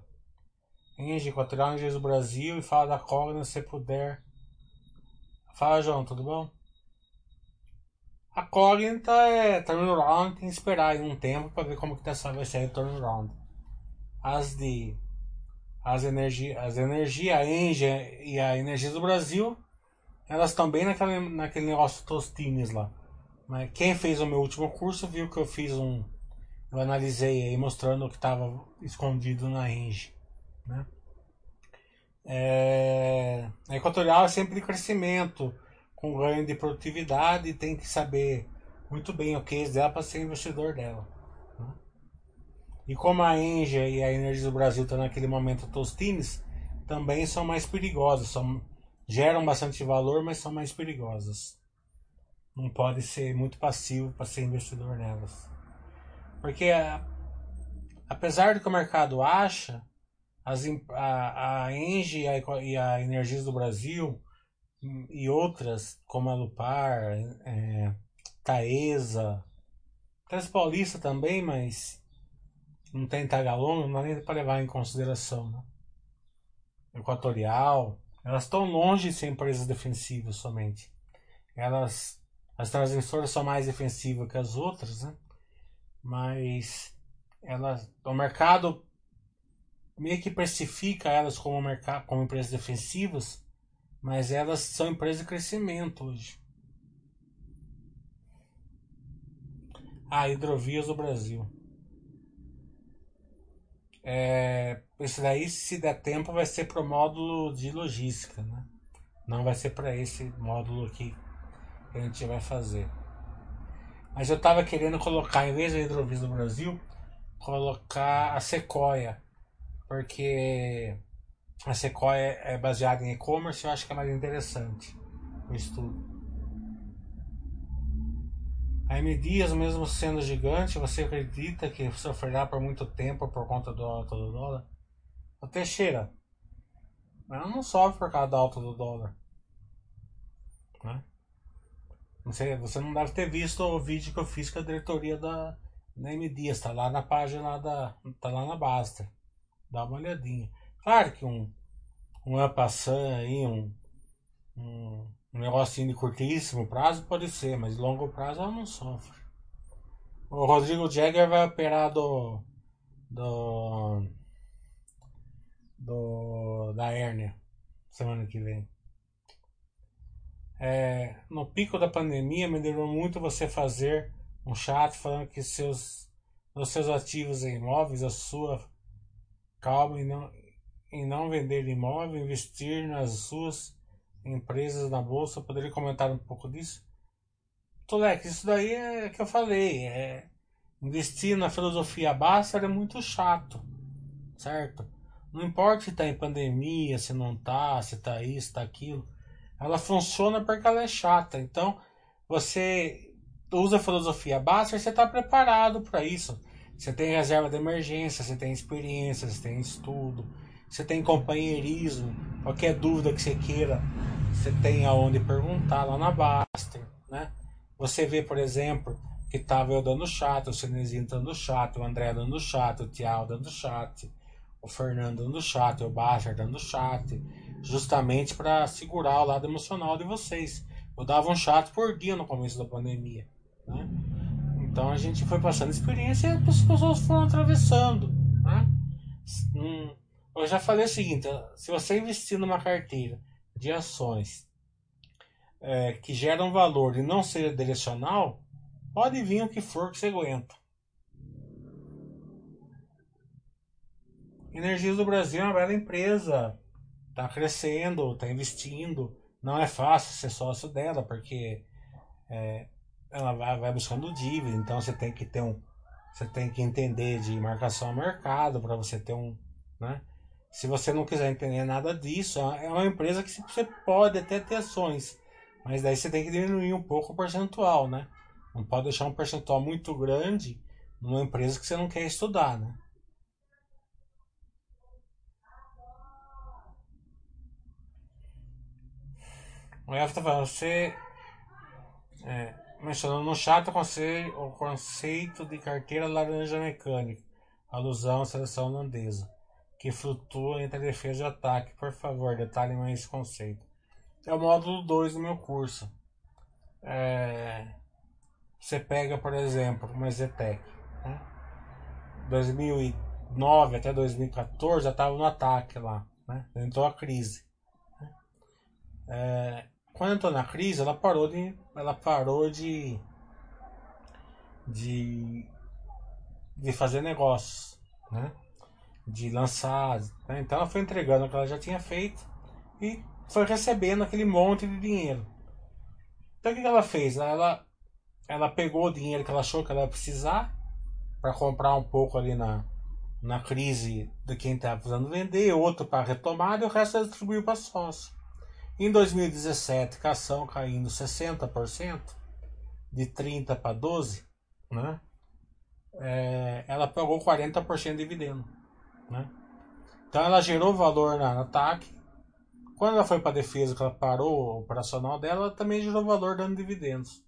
Engie Equatorial Energias do Brasil e fala da Cogna se puder. Fala, João, tudo bom? A incógnita é turnaround, tem que esperar aí um tempo para ver como que dessa vai ser o turnaround. As de as energia, as energia, a Engie e a Energia do Brasil, elas estão bem naquele, negócio Tostines lá. Mas quem fez o meu último curso viu que eu fiz um eu analisei aí mostrando o que estava escondido na Engie, né? É, a equatorial é sempre de crescimento, com ganho de produtividade, tem que saber muito bem o que dela para ser investidor dela. Né? E como a Engie e a Energia do Brasil estão naquele momento tostines, também são mais perigosas, são, geram bastante valor, mas são mais perigosas. Não pode ser muito passivo para ser investidor nelas. Porque apesar do que o mercado acha, as, a, a Engie e a, e a Energias do Brasil e outras, como a Lupar, é, Taesa, Paulista também, mas não tem Tagalong, não dá nem para levar em consideração. Né? Equatorial, elas estão longe de ser empresas defensivas somente. Elas, as transmissoras são mais defensivas que as outras, né? mas elas, o mercado meio que precifica elas como, mercado, como empresas defensivas, mas elas são empresas de crescimento hoje. Ah, hidrovias do Brasil. É, esse daí, se der tempo, vai ser para o módulo de logística, né? Não vai ser para esse módulo aqui que a gente vai fazer. Mas eu estava querendo colocar, em vez da hidrovias do Brasil, colocar a Sequoia porque a Sequoia é baseada em e-commerce, eu acho que é mais interessante o estudo. A M Dias, mesmo sendo gigante, você acredita que sofrerá por muito tempo por conta do alta do dólar? O Teixeira, ela não sofre por causa da alta do dólar. Né? Sei, você não deve ter visto o vídeo que eu fiz com a diretoria da, da M Dias, tá lá na página da. tá lá na Basta. Dá uma olhadinha. Claro que um, um ampassant aí, um, um, um negocinho de curtíssimo prazo pode ser, mas longo prazo ela não sofre. O Rodrigo Jagger vai operar do. do. Do da hérnia semana que vem. É, no pico da pandemia, me melhorou muito você fazer um chat falando que seus, os seus ativos em imóveis, a sua calma em não, em não vender imóvel, investir nas suas empresas na bolsa. Poderia comentar um pouco disso? Tolex, isso daí é que eu falei. É, investir na filosofia basta é muito chato, certo? Não importa se está em pandemia, se não está, se está isso, está aquilo. Ela funciona porque ela é chata. Então, você usa a filosofia basta e você está preparado para isso. Você tem reserva de emergência, você tem experiência, você tem estudo, você tem companheirismo. Qualquer dúvida que você queira, você tem aonde perguntar lá na Baster, né? Você vê, por exemplo, que tava eu dando chat, o Cinezinho dando chat, o André dando chat, o Tiago dando chat, o Fernando dando chat, o Baster dando chat, justamente para segurar o lado emocional de vocês. Eu dava um chat por dia no começo da pandemia, né? Então a gente foi passando experiência e as pessoas foram atravessando. Né? Hum, eu já falei o seguinte: se você investir numa carteira de ações é, que geram valor e não seja direcional, pode vir o que for que você aguenta. Energias do Brasil é uma bela empresa, está crescendo, está investindo. Não é fácil ser sócio dela, porque é, ela vai, vai buscando dívida, então você tem que ter um você tem que entender de marcação ao mercado para você ter um, né? Se você não quiser entender nada disso, é uma empresa que você pode até ter ações, mas daí você tem que diminuir um pouco o percentual, né? Não pode deixar um percentual muito grande numa empresa que você não quer estudar, né? O Eva tá você é, mencionando no chat o conceito, o conceito de carteira laranja mecânica, alusão à seleção holandesa, que flutua entre defesa e ataque. Por favor, detalhe mais esse conceito. É o módulo 2 do meu curso. É... você pega, por exemplo, uma Zetec. Né? 2009 até 2014 já estava no ataque lá. Né? Entrou a crise. Né? É, quando entrou na crise, ela parou de. Ela parou de. de. de fazer negócios. Né? De lançar. Né? Então ela foi entregando o que ela já tinha feito e foi recebendo aquele monte de dinheiro. Então o que ela fez? Ela, ela pegou o dinheiro que ela achou que ela ia precisar para comprar um pouco ali na, na crise de quem estava precisando vender, outro para retomar e o resto ela distribuiu para sócio. Em 2017, com a ação caindo 60%, de 30 para 12, né? É, ela pagou 40% de dividendo. Né? Então ela gerou valor na, ataque. Quando ela foi para defesa, que ela parou o operacional dela, ela também gerou valor dando dividendos.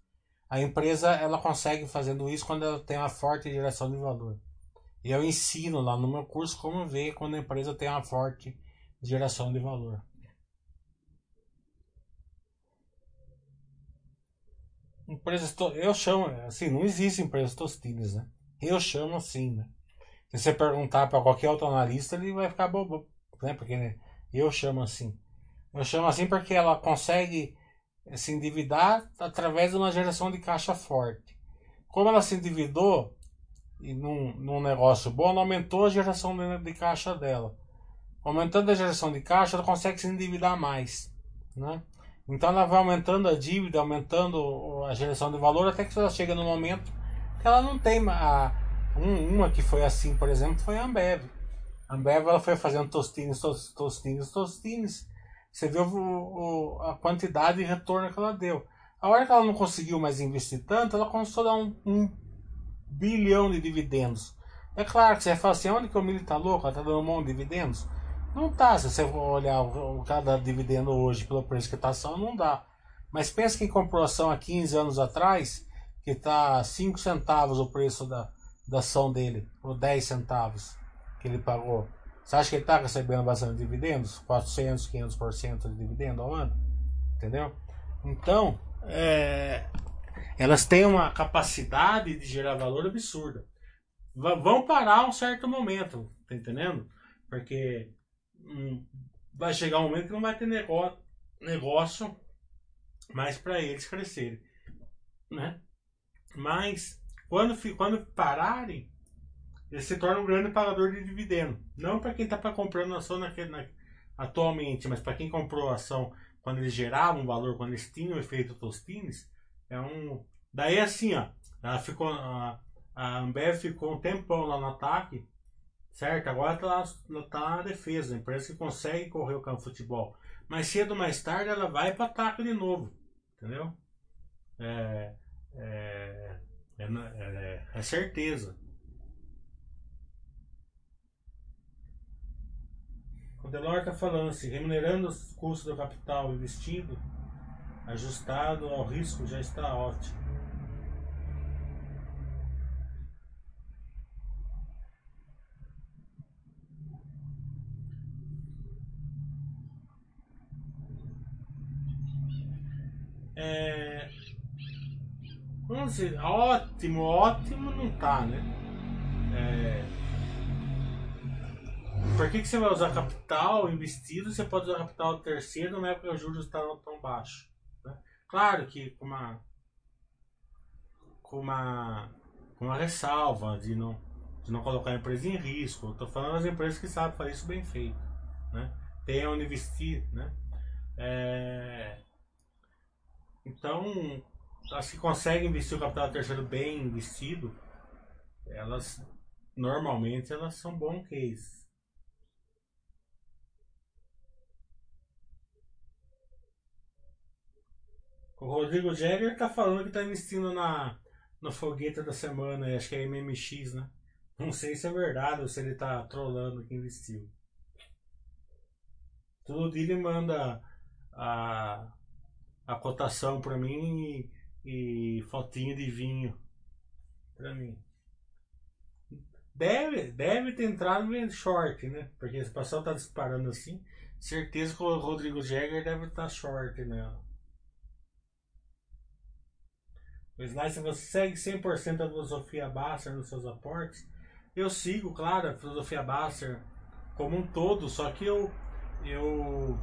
A empresa ela consegue fazendo isso quando ela tem uma forte geração de valor. E eu ensino lá no meu curso como ver quando a empresa tem uma forte geração de valor. Empresas, eu chamo, assim, não existe empresas tostines, né? Eu chamo assim, né? Se você perguntar para qualquer outro analista, ele vai ficar bobo, né? Porque né? eu chamo assim. Eu chamo assim porque ela consegue se endividar através de uma geração de caixa forte. Como ela se endividou e num, num negócio bom, ela aumentou a geração de, de caixa dela. Aumentando a geração de caixa, ela consegue se endividar mais, né? Então ela vai aumentando a dívida, aumentando a geração de valor, até que ela chega no momento que ela não tem. A, um, uma que foi assim, por exemplo, foi a Ambev. A Ambev ela foi fazendo tostines, tostines, tostines. Você viu o, o, a quantidade de retorno que ela deu. A hora que ela não conseguiu mais investir tanto, ela começou a dar um, um bilhão de dividendos. É claro que você vai falar assim, onde que o milho está louco? Ela está dando um monte de dividendos? Não tá, se você olhar o, cada dividendo hoje pelo preço que está ação, não dá. Mas pensa quem comprou ação há 15 anos atrás, que está 5 centavos o preço da, da ação dele, ou 10 centavos que ele pagou. Você acha que ele está recebendo bastante dividendos? 400, 500% de dividendo ao ano? Entendeu? Então, é, elas têm uma capacidade de gerar valor absurda. V vão parar um certo momento, tá entendendo? Porque vai chegar um momento que não vai ter negócio, negócio mais para eles crescerem, né? Mas quando, quando pararem, eles se tornam um grande pagador de dividendo. Não para quem está comprando ação naquele, na, atualmente, mas para quem comprou ação quando eles geravam valor, quando eles tinham o efeito Tostines, é um. Daí assim, ó, ela ficou. A, a Ambev ficou um tempão lá no ataque Certo? Agora está tá na defesa. A empresa que consegue correr o campo de futebol. Mas cedo ou mais tarde ela vai para ataque de novo. Entendeu? É, é, é, é, é certeza. O Delor está falando assim, remunerando os custos do capital investido, ajustado ao risco, já está ótimo. É... Dizer, ótimo, ótimo não tá, né? É... Por que, que você vai usar capital investido? Você pode usar capital terceiro na época que os juros estavam tão baixos. Né? Claro que com uma, com uma, com uma ressalva de não, de não colocar a empresa em risco. Estou falando das empresas que sabem fazer isso bem feito. Né? Tem onde investir. Né? É, então, as que conseguem investir o capital terceiro bem investido, elas normalmente elas são bom case. O Rodrigo Jäger está falando que está investindo na no foguete da semana, acho que é MMX, né? Não sei se é verdade ou se ele está trolando que investiu. Dia ele manda a, a cotação para mim e, fotinho de vinho para mim. Deve, deve ter entrado no short, né? Porque se o pessoal tá disparando assim, certeza que o Rodrigo Jäger deve estar tá short nela. O slide, se você segue 100% da filosofia Basser nos seus aportes, eu sigo, claro, a filosofia Basser como um todo, só que eu, eu,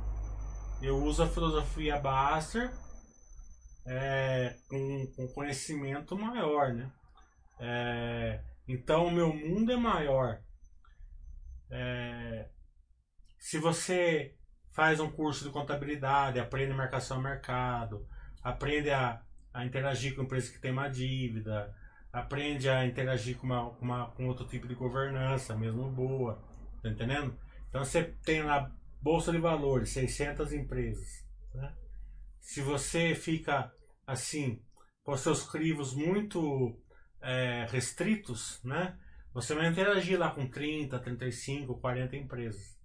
eu uso a filosofia Basser é, com, com conhecimento maior, né? É, então, o meu mundo é maior. É, se você faz um curso de contabilidade, aprende marcação mercado, aprende a, a interagir com empresas que têm uma dívida, aprende a interagir com, uma, com, uma, com outro tipo de governança, mesmo boa, tá entendendo? Então você tem lá Bolsa de Valores, 600 empresas. Né? Se você fica assim, com seus crivos muito é, restritos, né? Você vai interagir lá com 30, 35, 40 empresas.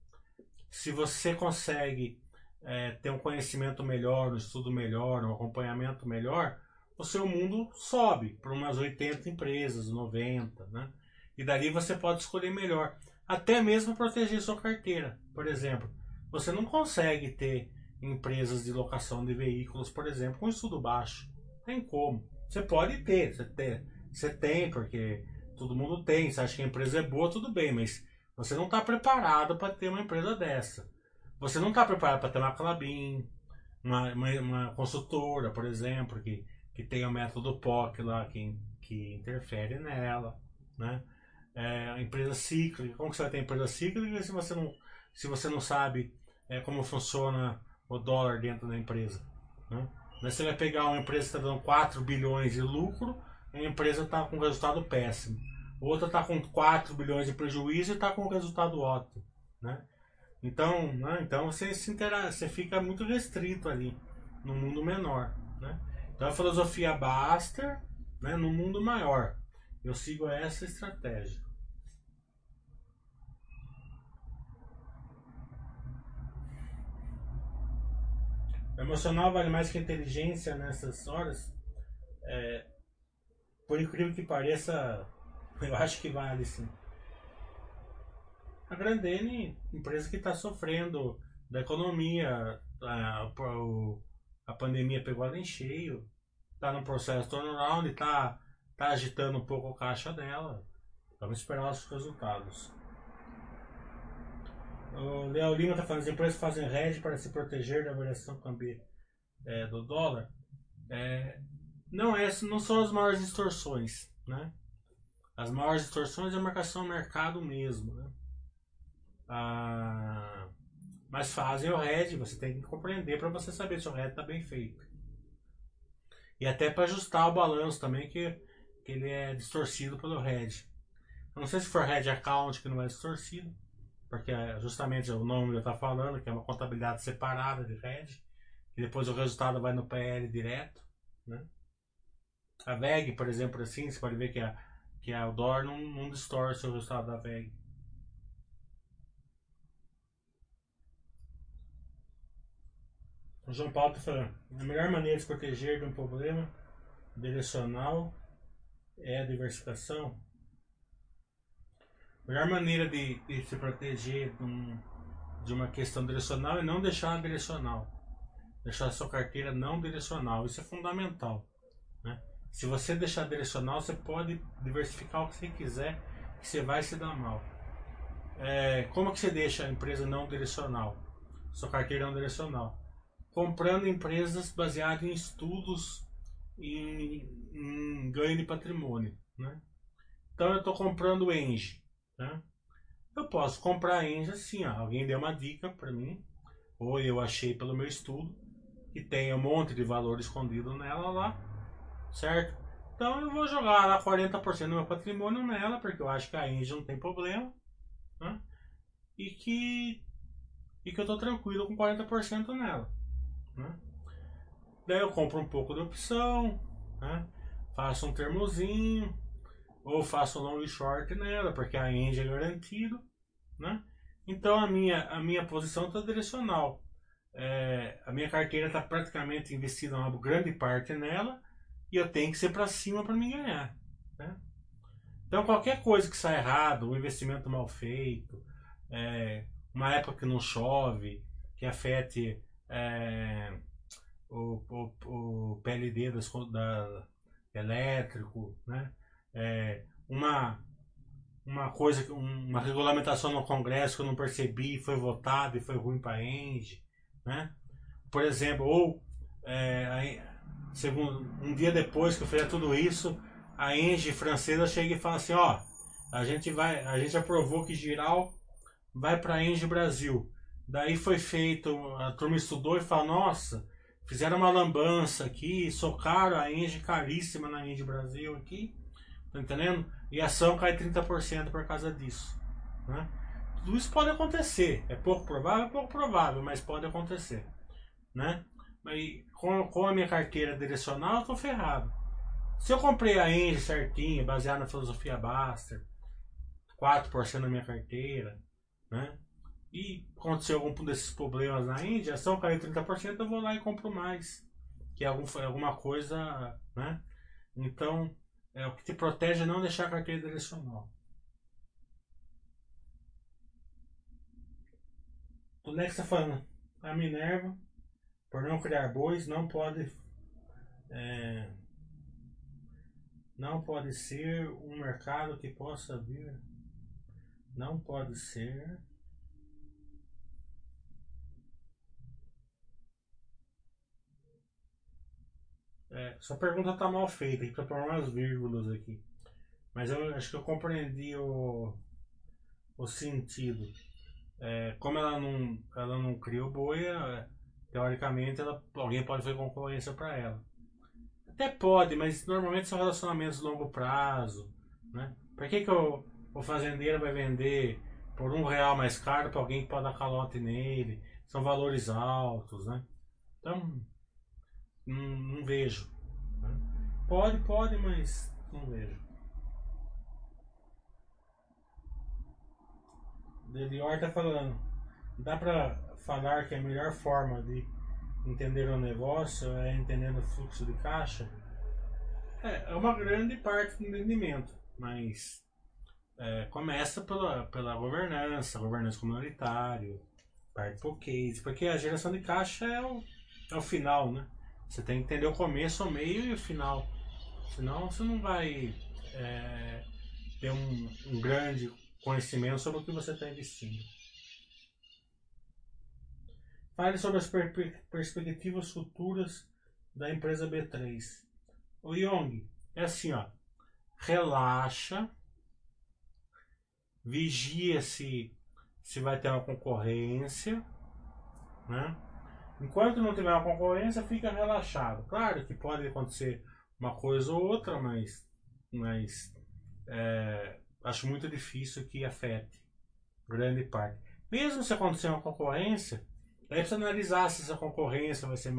Se você consegue é, ter um conhecimento melhor, um estudo melhor, um acompanhamento melhor, o seu mundo sobe para umas 80 empresas, 90, né? E dali você pode escolher melhor. Até mesmo proteger sua carteira. Por exemplo, você não consegue ter empresas de locação de veículos, por exemplo, com estudo baixo. Tem como. Você pode ter, você tem, você tem, porque todo mundo tem. Você acha que a empresa é boa, tudo bem, mas você não está preparado para ter uma empresa dessa. Você não está preparado para ter uma Clabin, uma, uma, uma, consultora, por exemplo, que, que tem o método POC lá, que, que interfere nela. Né? É, empresa cíclica. Como que você vai ter empresa cíclica se você não, se você não sabe é, como funciona o dólar dentro da empresa. Né? Mas você vai pegar uma empresa que está dando 4 bilhões de lucro, a empresa está com resultado péssimo. Outra está com 4 bilhões de prejuízo e está com resultado ótimo. Né? Então, né? então você, se intera você fica muito restrito ali, no mundo menor. Né? Então a filosofia Baster né, no mundo maior. Eu sigo essa estratégia. Emocional vale mais que inteligência nessas horas. É, por incrível que pareça, (laughs) eu acho que vale sim. A Grandene, empresa que está sofrendo da economia, a, a, pandemia pegou ela em cheio, está no processo turnaround está tá agitando um pouco a caixa dela. Vamos esperar os resultados. O Léo Lima está falando, as empresas fazem hedge para se proteger da variação cambial é, do dólar. É, não, é, não são as maiores distorções, né? As maiores distorções é a marcação mercado mesmo, né? Ah, mas fazem o hedge, você tem que compreender para você saber se o hedge está bem feito. E até para ajustar o balanço também, que, que ele é distorcido pelo hedge. Eu não sei se for hedge account que não é distorcido porque é justamente o nome já está falando, que é uma contabilidade separada de RED, e depois o resultado vai no PL direto. Né? A VEG, por exemplo, assim, você pode ver que a, que a DOR não, não distorce o resultado da VEG. O João Paulo está falando, a melhor maneira de se proteger de um problema direcional é a diversificação. A melhor maneira de, de se proteger de, um, de, uma questão direcional é não deixar ela direcional. Deixar a sua carteira não direcional. Isso é fundamental. Né? Se você deixar direcional, você pode diversificar o que você quiser, que você vai se dar mal. É, como que você deixa a empresa não direcional? Sua carteira não direcional. Comprando empresas baseadas em estudos em, em ganho de patrimônio. Né? Então eu estou comprando Engie. Né? Eu posso comprar a Engie assim, ó, alguém deu uma dica para mim, ou eu achei pelo meu estudo, que tem um monte de valor escondido nela lá, certo? Então eu vou jogar lá 40% do meu patrimônio nela, porque eu acho que a Engie não tem problema, né? E que, e que eu tô tranquilo com 40% nela, né? Daí eu compro um pouco de opção, né? Faço um termozinho, ou faço long short nela, porque a end é garantido, né? Então a minha, a minha posição está direcional. É, a minha carteira está praticamente investida uma grande parte nela e eu tenho que ser para cima para me ganhar. Né? Então qualquer coisa que sai errado, um investimento mal feito, é, uma época que não chove, que afete é, o, o, o PLD das, da, elétrico, né? É, uma uma coisa, um- uma regulamentação no Congresso que eu não percebi, foi votada e foi ruim para a Engie, né? Por exemplo, ou é, segundo, um dia depois que eu fizer tudo isso, a Engie francesa chega e fala assim, ó, a gente vai, a gente aprovou que Giral vai para a Engie Brasil. Daí foi feito, a turma estudou e falou, nossa, fizeram uma lambança aqui, socaram a Engie caríssima na Engie Brasil aqui, tá entendendo? E a ação cai 30% por causa disso. Né? Tudo isso pode acontecer. É pouco provável, é pouco provável, mas pode acontecer. Né? Mas com, com a minha carteira direcional, eu tô ferrado. Se eu comprei a Engie certinha, baseada na filosofia Baster, 4% na minha carteira, né? E aconteceu algum desses problemas na Índia, a ação caiu 30%, eu vou lá e compro mais. Que é algum, alguma coisa, né? Então, é, o que te protege é não deixar a carteira direcional. O Lex está falando, a Minerva, por não criar bois, não pode. é, não pode ser um mercado que possa vir. Não pode ser. É, sua pergunta tá mal feita, tem que pôr umas vírgulas aqui. Mas eu acho que eu compreendi o, o sentido. É, como ela não, ela não cria o boi, é, teoricamente ela, alguém pode fazer concorrência para ela. Até pode, mas normalmente são relacionamentos de longo prazo. Né? Por que, que o, o fazendeiro vai vender por um real mais caro para alguém que pode dar calote nele? São valores altos, né? Então, não, não vejo. né? Pode, pode, mas não vejo. Delior tá falando. Dá pra falar que a melhor forma de entender o negócio é entendendo o fluxo de caixa? É, é uma grande parte do entendimento, mas é, começa pela, pela governança, governança comunitária, parte por case, porque a geração de caixa é o, é o final, né? Você tem que entender o começo, o meio e o final. Senão você não vai é, ter um, um grande conhecimento sobre o que você está investindo. Fale sobre as per- perspectivas futuras da empresa B3. O Yong, é assim, ó. Relaxa, vigia se, se vai ter uma concorrência, né? Enquanto não tiver uma concorrência, fica relaxado. Claro que pode acontecer uma coisa ou outra, mas, mas é, acho muito difícil que afete grande parte. Mesmo se acontecer uma concorrência, daí precisa analisar se essa concorrência vai ser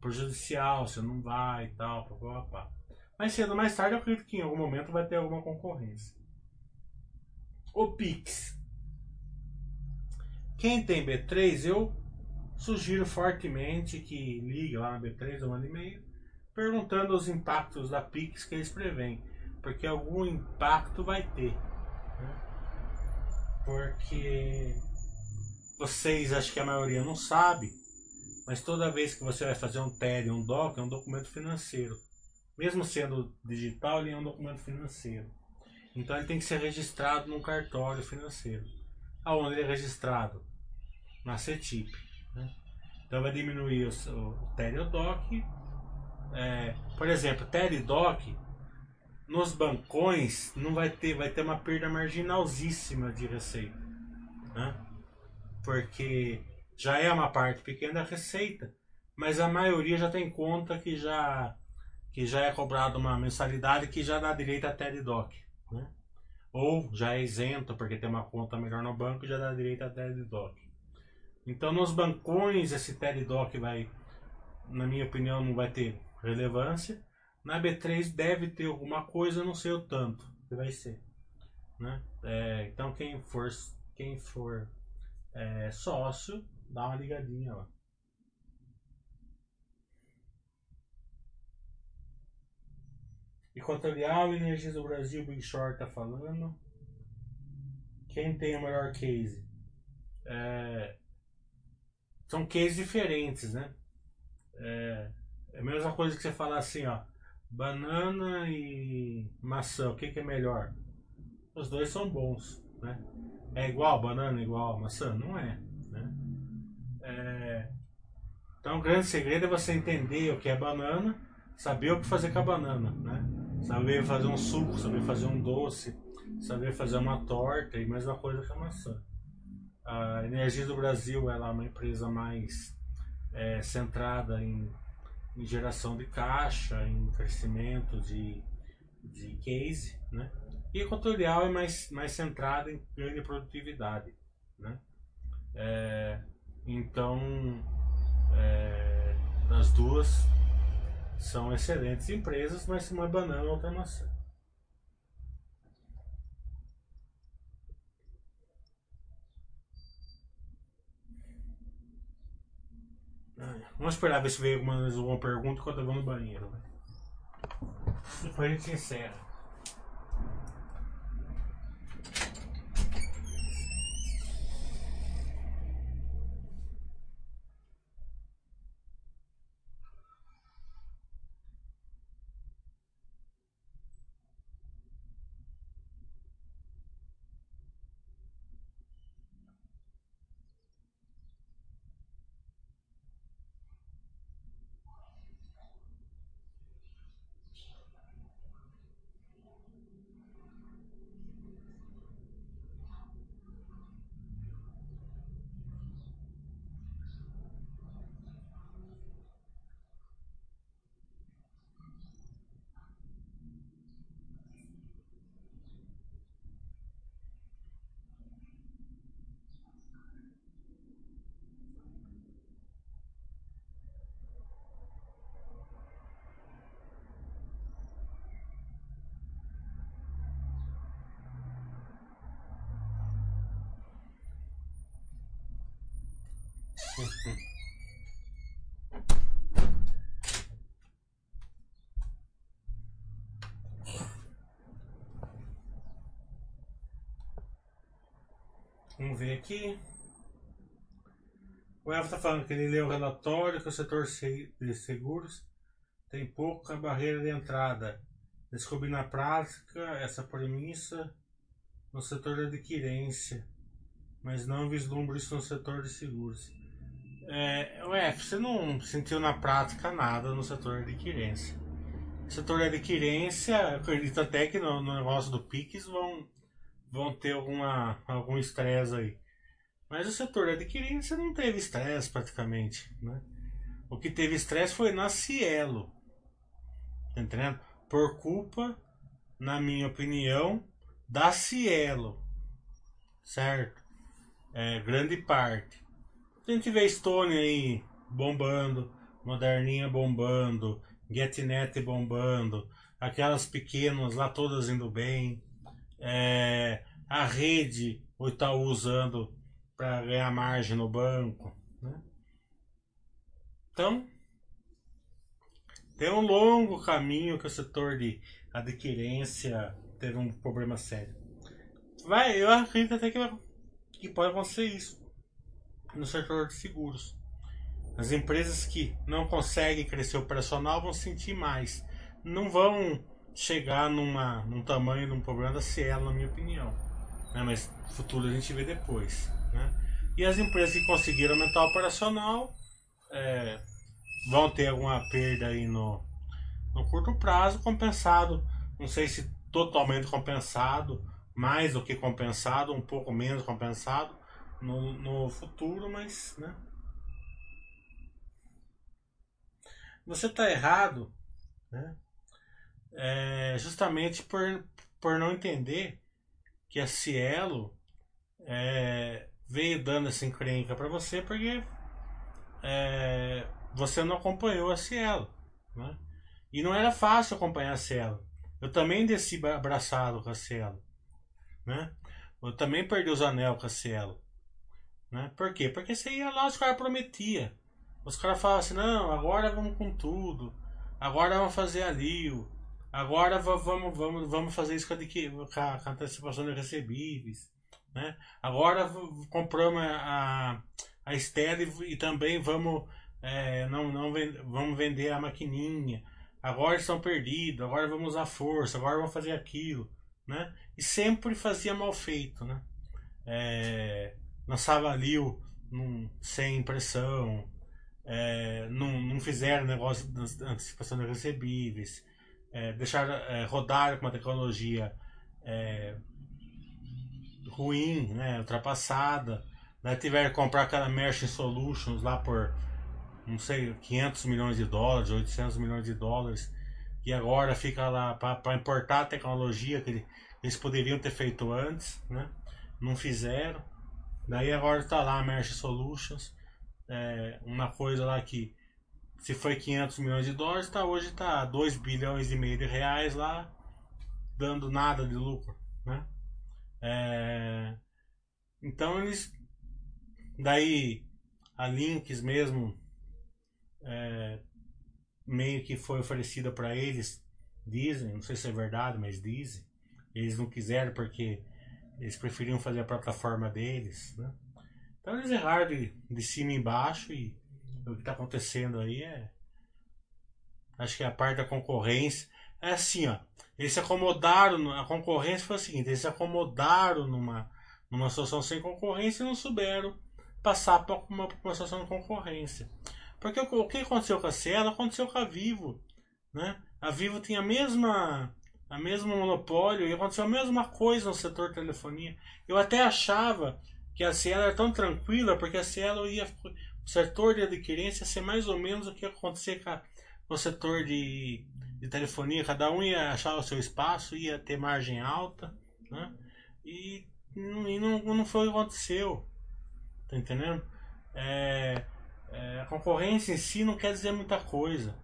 prejudicial, se não vai e tal, pá, pá, pá. Mais cedo ou mais tarde, eu acredito que em algum momento vai ter alguma concorrência. O Pix. Quem tem B3, eu sugiro fortemente que ligue lá na B3 ou mande e-mail perguntando os impactos da Pix que eles preveem. Porque algum impacto vai ter. né? Porque vocês, acho que a maioria não sabe, mas toda vez que você vai fazer um TED, um DOC, é um documento financeiro. Mesmo sendo digital, ele é um documento financeiro. Então ele tem que ser registrado num cartório financeiro. Aonde ele é registrado? Na CETIP. Então vai diminuir o, o DOC. É, por exemplo, TED DOC, nos bancões não vai ter, vai ter uma perda marginalzíssima de receita. Né? Porque já é uma parte pequena da receita, mas a maioria já tem conta que já que já é cobrado uma mensalidade que já dá direito a TED DOC. Né? Ou já é isento porque tem uma conta melhor no banco e já dá direito a TED DOC. Então nos bancões esse TED e DOC vai, na minha opinião, não vai ter relevância. Na B3 deve ter alguma coisa, não sei o tanto que vai ser. Né? É, então quem for, quem for é, sócio, dá uma ligadinha lá. Equatorial Energias do Brasil, Big Short tá falando. Quem tem o melhor case? É, são cases diferentes, né? É, é a mesma coisa que você falar assim, ó. banana e maçã, o que, que é melhor? Os dois são bons, né? É igual banana igual maçã? Não é, né? É, então o grande segredo é você entender o que é banana, saber o que fazer com a banana, né? Saber fazer um suco, saber fazer um doce, saber fazer uma torta e mais uma coisa que a maçã. A Energia do Brasil ela é uma empresa mais é, centrada em, em, geração de caixa, em crescimento de, de case, né? E Equatorial é mais, mais centrada em grande produtividade, né? É, então, é, as duas são excelentes empresas, mas uma banana e outra maçã. Vamos esperar ver se veio alguma, alguma pergunta enquanto eu vou no banheiro. Depois a gente encerra. Vamos ver aqui. O Elvo está falando que ele leu o relatório que o setor de seguros tem pouca barreira de entrada. Descobri na prática essa premissa no setor de adquirência, mas não vislumbro isso no setor de seguros. É, ué, você não sentiu na prática nada no setor de adquirência. Setor de adquirência, acredito até que no, no negócio do PIX vão, vão ter alguma, algum estresse aí. Mas o setor adquirência não teve estresse praticamente. Né? O que teve estresse foi na Cielo. Tá entendendo? Por culpa, na minha opinião, da Cielo. Certo? É, grande parte. A gente vê Stone aí bombando, Moderninha bombando, GetNet bombando, aquelas pequenas lá todas indo bem, é, a rede o Itaú usando para ganhar margem no banco. Né? Então, tem um longo caminho que o setor de adquirência teve um problema sério. Vai, eu acredito até que, que pode acontecer isso no setor de seguros. As empresas que não conseguem crescer operacional vão sentir mais. Não vão chegar numa, num tamanho de um problema da Cielo, na minha opinião. Né? Mas futuro a gente vê depois. Né? E as empresas que conseguiram aumentar o operacional é, vão ter alguma perda aí no, no curto prazo, compensado. Não sei se totalmente compensado, mais do que compensado, um pouco menos compensado no, no futuro, mas, né? Você está errado, né? É justamente por, por não entender que a Cielo é, veio dando essa encrenca para você porque é, você não acompanhou a Cielo, né? E não era fácil acompanhar a Cielo. Eu também desci abraçado com a Cielo, né? Eu também perdi os anel com a Cielo. Né? Por quê? Porque você ia lá, os caras prometiam. Os caras falavam assim, não, agora vamos com tudo. Agora vamos fazer ali. Agora vamos, vamos, vamos fazer isso com a, com a antecipação de recebíveis. Né? Agora compramos a, a Estela e, também vamos, é, não, não vamos vender a maquininha. agora estão perdidos, agora vamos usar força, agora vamos fazer aquilo, né? E sempre fazia mal feito, né? É, lançava ali o, num, sem impressão, é, não, não fizeram negócio de antecipação de recebíveis, é, deixaram é, rodar com uma tecnologia é, ruim, né, ultrapassada, né, tiveram que comprar aquela Merchant Solutions lá por, não sei, 500 milhões de dólares, 800 milhões de dólares, e agora fica lá para importar a tecnologia que eles poderiam ter feito antes, né, não fizeram. Daí agora está lá a Merch Solutions, é, uma coisa lá que se foi 500 milhões de dólares, tá, hoje está 2 bilhões e meio de reais lá, dando nada de lucro, né? É, então eles, daí a Links mesmo, é, meio que foi oferecida para eles, dizem, não sei se é verdade, mas dizem, eles não quiseram porque eles preferiam fazer a plataforma deles, né? Então eles erraram de, de cima e embaixo e o que está acontecendo aí é. Acho que a parte da concorrência. É assim, ó. Eles se acomodaram. A concorrência foi o seguinte: eles se acomodaram numa, numa situação sem concorrência e não souberam passar para uma, uma situação de concorrência. Porque o, o que aconteceu com a Cielo aconteceu com a Vivo. Né? A Vivo tinha a mesma a mesmo monopólio e aconteceu a mesma coisa no setor telefonia. Eu até achava que a Cielo era tão tranquila, porque a Cielo ia. O setor de adquirência ia ser mais ou menos o que acontecer com, o setor de, de telefonia. Cada um ia achar o seu espaço, ia ter margem alta. Né? E, e não, não foi o que aconteceu. Tá entendendo? É, é, a concorrência em si não quer dizer muita coisa.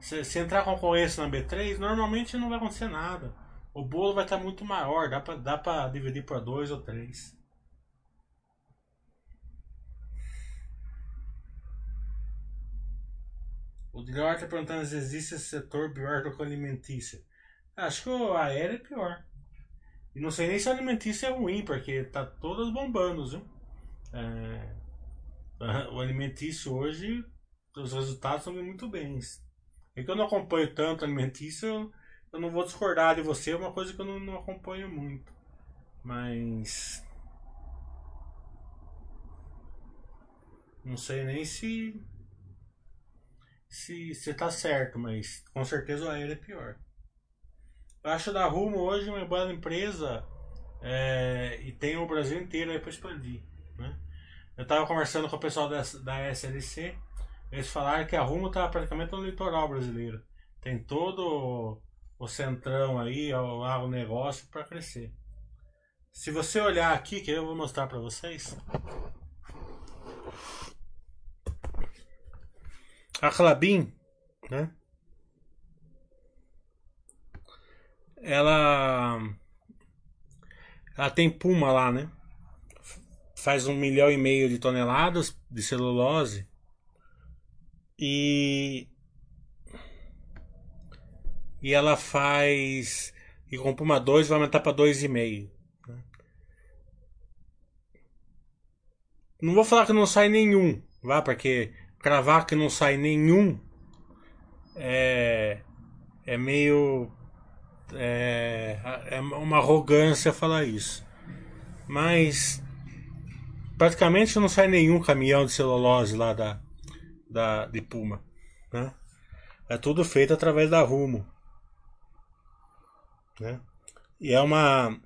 Se, se entrar concorrência na B3, normalmente não vai acontecer nada. O bolo vai estar muito maior, dá para dividir por dois ou três. O Dilor está perguntando se existe esse setor pior do que o alimentício. Acho que o aéreo é pior. E não sei nem se o alimentício é ruim, porque tá todas bombando, viu? É, o alimentício hoje, os resultados estão muito bens. É que eu não acompanho tanto alimentício, eu não vou discordar de você, é uma coisa que eu não, não acompanho muito. Mas. Não sei nem se. Se você tá certo, mas com certeza o aéreo é pior. Eu acho da Rumo hoje uma boa empresa é, e tem o Brasil inteiro aí para expandir. Né? Eu estava conversando com o pessoal da, da SLC eles falaram que a Rumo tá praticamente no litoral brasileiro. Tem todo o centrão aí, o negócio para crescer. Se você olhar aqui, que eu vou mostrar para vocês. A Clabin, né? Ela ela tem puma lá, né? Faz um milhão e meio de toneladas de celulose e e ela faz e com Puma 2 vai aumentar para 2,5. Né? Não vou falar que não sai nenhum, vá, porque cravar que não sai nenhum é, é meio é, é uma arrogância falar isso. Mas praticamente não sai nenhum caminhão de celulose lá da, da, de Puma. Né? É tudo feito através da Rumo. Né? E é uma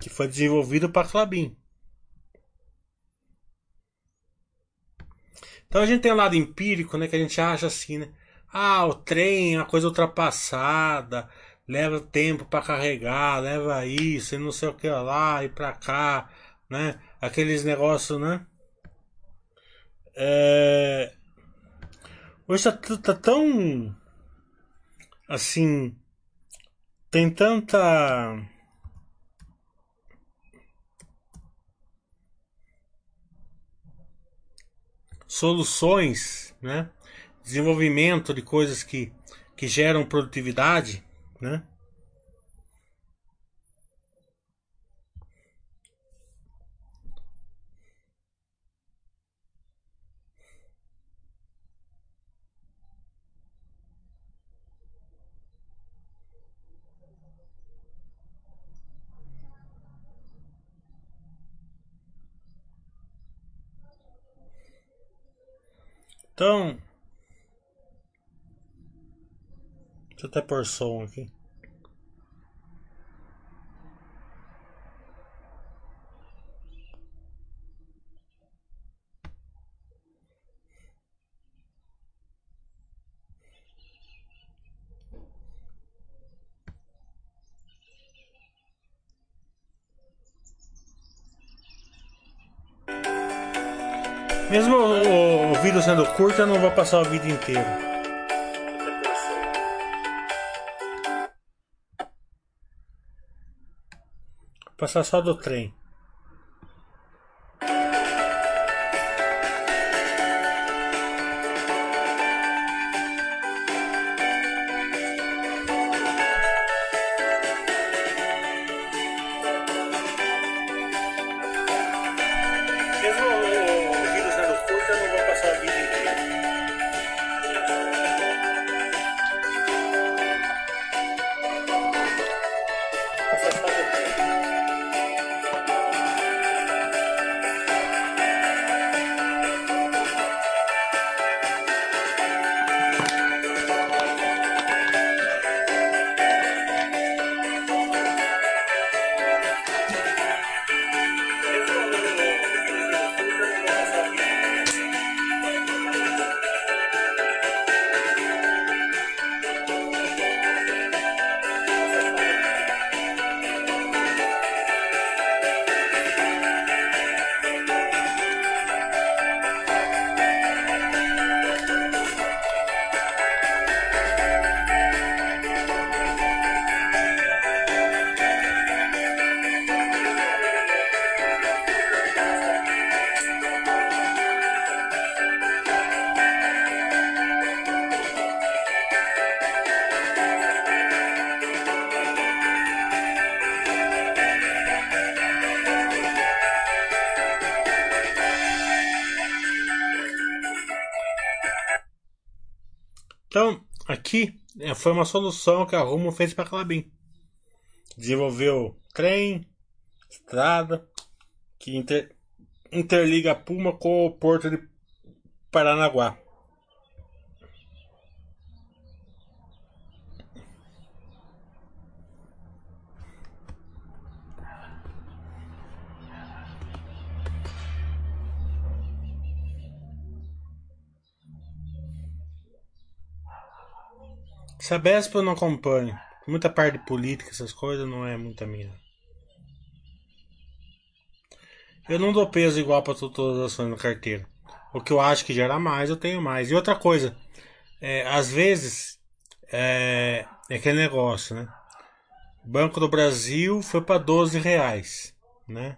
que foi desenvolvido para Clabin. Então a gente tem um lado empírico, né, que a gente acha assim, né? Ah, o trem é uma coisa ultrapassada, leva tempo para carregar, leva isso e não sei o que lá e para cá, né? Aqueles negócios, né? É... Hoje tá, tá tão. Assim. Tem tanta. Soluções, né? Desenvolvimento de coisas que, que geram produtividade, né? Então. Deixa eu até pôr som aqui. Mesmo vídeo sendo curto, eu não vou passar o vídeo inteiro. Passar só do trem. Foi uma solução que a Rumo fez para Clabin. Desenvolveu trem, estrada, que inter- interliga a Puma com o porto de Paranaguá. Sabesp eu não acompanho. Muita parte de política, essas coisas, não é muita minha. Eu não dou peso igual para todas as ações na carteira. O que eu acho que gera mais, eu tenho mais. E outra coisa, é, às vezes, é, é aquele negócio, né? Banco do Brasil foi para 12 reais, né?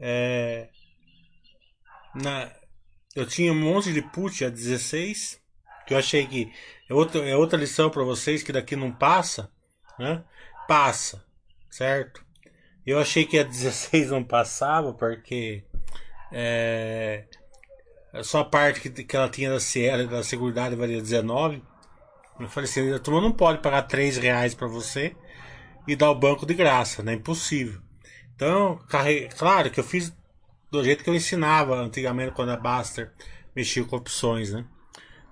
É, na, eu tinha um monte de put a 16, que eu achei que é outra, é outra lição para vocês que daqui não passa, né? Passa, certo? Eu achei que a (laughs) 16 não passava porque é, só a parte que, que ela tinha da Cielo da Seguridade valia 19. Eu falei assim, a turma não pode pagar 3 reais para você e dar o banco de graça, né? Impossível. Então, carre... claro que eu fiz do jeito que eu ensinava antigamente quando a Baster mexia com opções, né?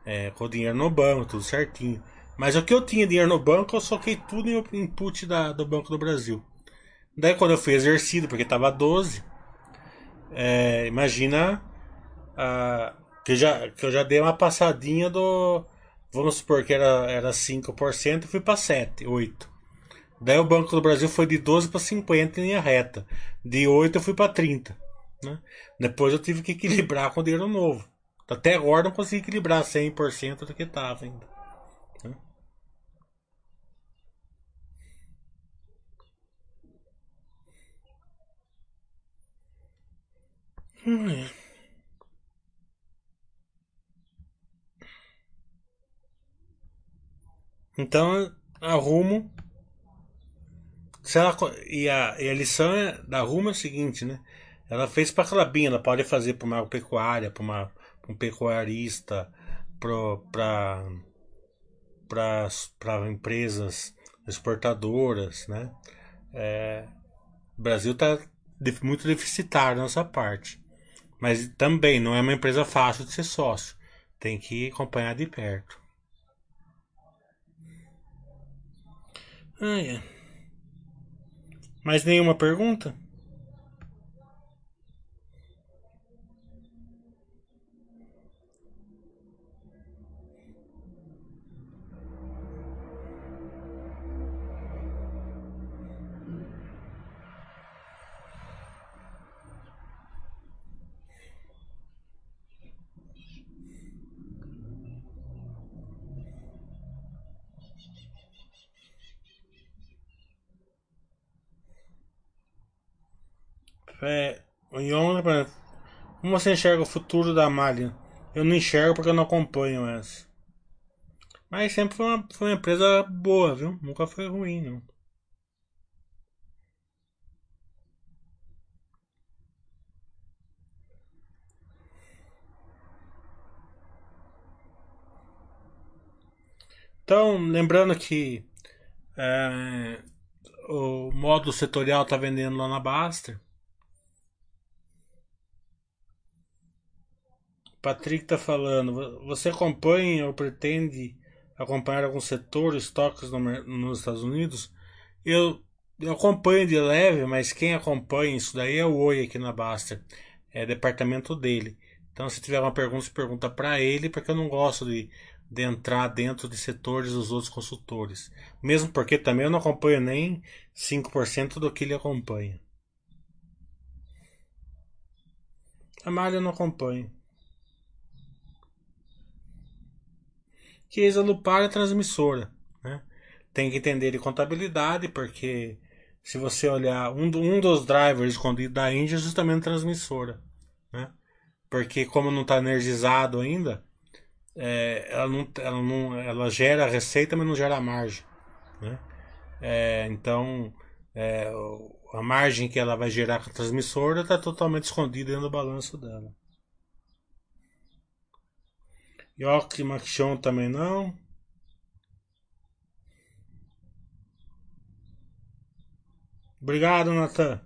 É, com o dinheiro no banco, tudo certinho. Mas o que eu tinha dinheiro no banco, eu soquei tudo em input da, do Banco do Brasil. Daí quando eu fui exercido, porque tava 12, é, imagina ah, que, já, que eu já dei uma passadinha do. Vamos supor que era, era 5%, eu fui para 7, 8. Daí o Banco do Brasil foi de 12 para 50 em linha reta. De 8 eu fui para 30. Né? Depois eu tive que equilibrar com dinheiro novo. Até agora não consegui equilibrar 100% do que estava ainda. né? Hum. Então, arrumo. Se ela, e, a, e a lição é- da Rumo é o seguinte, né? Ela fez para Clabin, ela pode fazer para uma agropecuária, para uma, um pecuarista, para empresas exportadoras, né? É, o Brasil está muito deficitário nessa parte, mas também não é uma empresa fácil de ser sócio. Tem que acompanhar de perto. Ah, é. Mais nenhuma pergunta? É, Young, como você enxerga o futuro da Malha? Eu não enxergo porque eu não acompanho essa. Mas sempre foi uma, foi uma empresa boa, viu? Nunca foi ruim, não. Então, lembrando que é, o módulo setorial está vendendo lá na Baster. Patrick está falando. Você acompanha ou pretende acompanhar algum setor, estoques no, nos Estados Unidos? Eu, eu acompanho de leve, mas quem acompanha isso daí é o Oi aqui na Baster. É departamento dele. Então, se tiver uma pergunta, se pergunta para ele, porque eu não gosto de, de entrar dentro de setores dos outros consultores. Mesmo porque também eu não acompanho nem 5% do que ele acompanha. A Malha eu não acompanho. Que a Lupar é transmissora. Né? Tem que entender de contabilidade, porque se você olhar, um, um dos drivers escondidos da Índia é justamente transmissora. Né? Porque como não está energizado ainda, é, ela, não, ela, não, ela gera receita, mas não gera margem. Né? É, então, é, a margem que ela vai gerar com a transmissora está totalmente escondida dentro do balanço dela. York Machon também não. Obrigado, Nathan.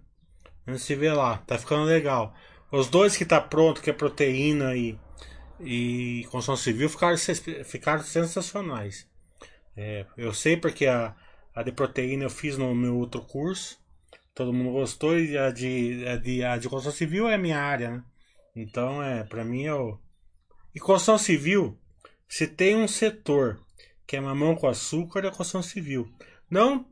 A gente se vê lá. Tá ficando legal. Os dois que tá pronto, que é proteína e, e construção civil, ficaram, ficaram sensacionais. É, eu sei porque a, a de proteína eu fiz no meu outro curso. Todo mundo gostou e a de, a de, a de construção civil é a minha área, né? Então, é, pra mim, eu, e construção civil, se tem um setor que é mamão com açúcar, é construção civil. Não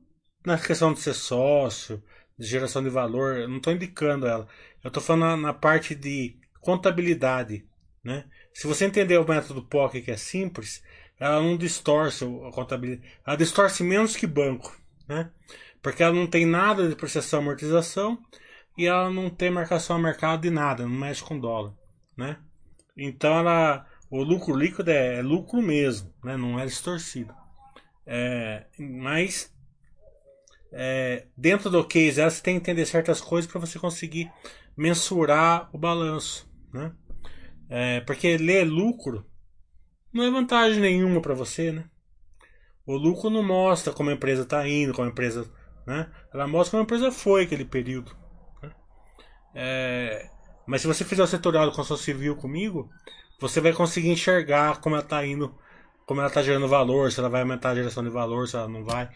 na questão de ser sócio, de geração de valor, eu não estou indicando ela. Eu estou falando na, na, parte de contabilidade. Né? Se você entender o método POC que é simples, ela não distorce a contabilidade. Ela distorce menos que banco. Né? Porque ela não tem nada de processão amortização e ela não tem marcação a mercado de nada, não mexe com dólar. Né? Então ela, o lucro líquido é, é lucro mesmo, né? não é distorcido. É, mas é, dentro do case você tem que entender certas coisas para você conseguir mensurar o balanço. Né? É, porque ler lucro não é vantagem nenhuma para você. Né? O lucro não mostra como a empresa está indo, como a empresa. Né? Ela mostra como a empresa foi aquele período. Né? É, mas se você fizer o setorial do construção civil comigo, você vai conseguir enxergar como ela está indo, como ela está gerando valor, se ela vai aumentar a geração de valor, se ela não vai.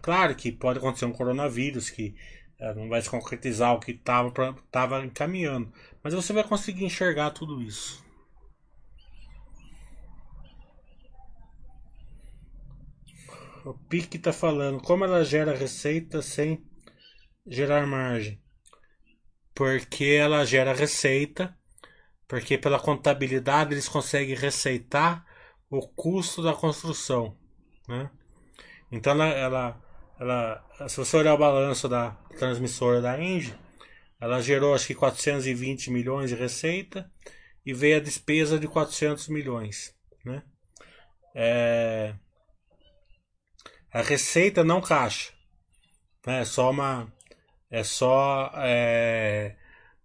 Claro que pode acontecer um coronavírus que é, não vai se concretizar o que estava encaminhando, mas você vai conseguir enxergar tudo isso. O Pique está falando como ela gera receita sem gerar margem porque ela gera receita, porque pela contabilidade eles conseguem receitar o custo da construção, né? Então ela, ela, ela, se você olhar o balanço da transmissora da Engie, ela gerou acho que 420 milhões de receita e veio a despesa de 400 milhões, né? É, a receita não caixa, né? é só uma é só é,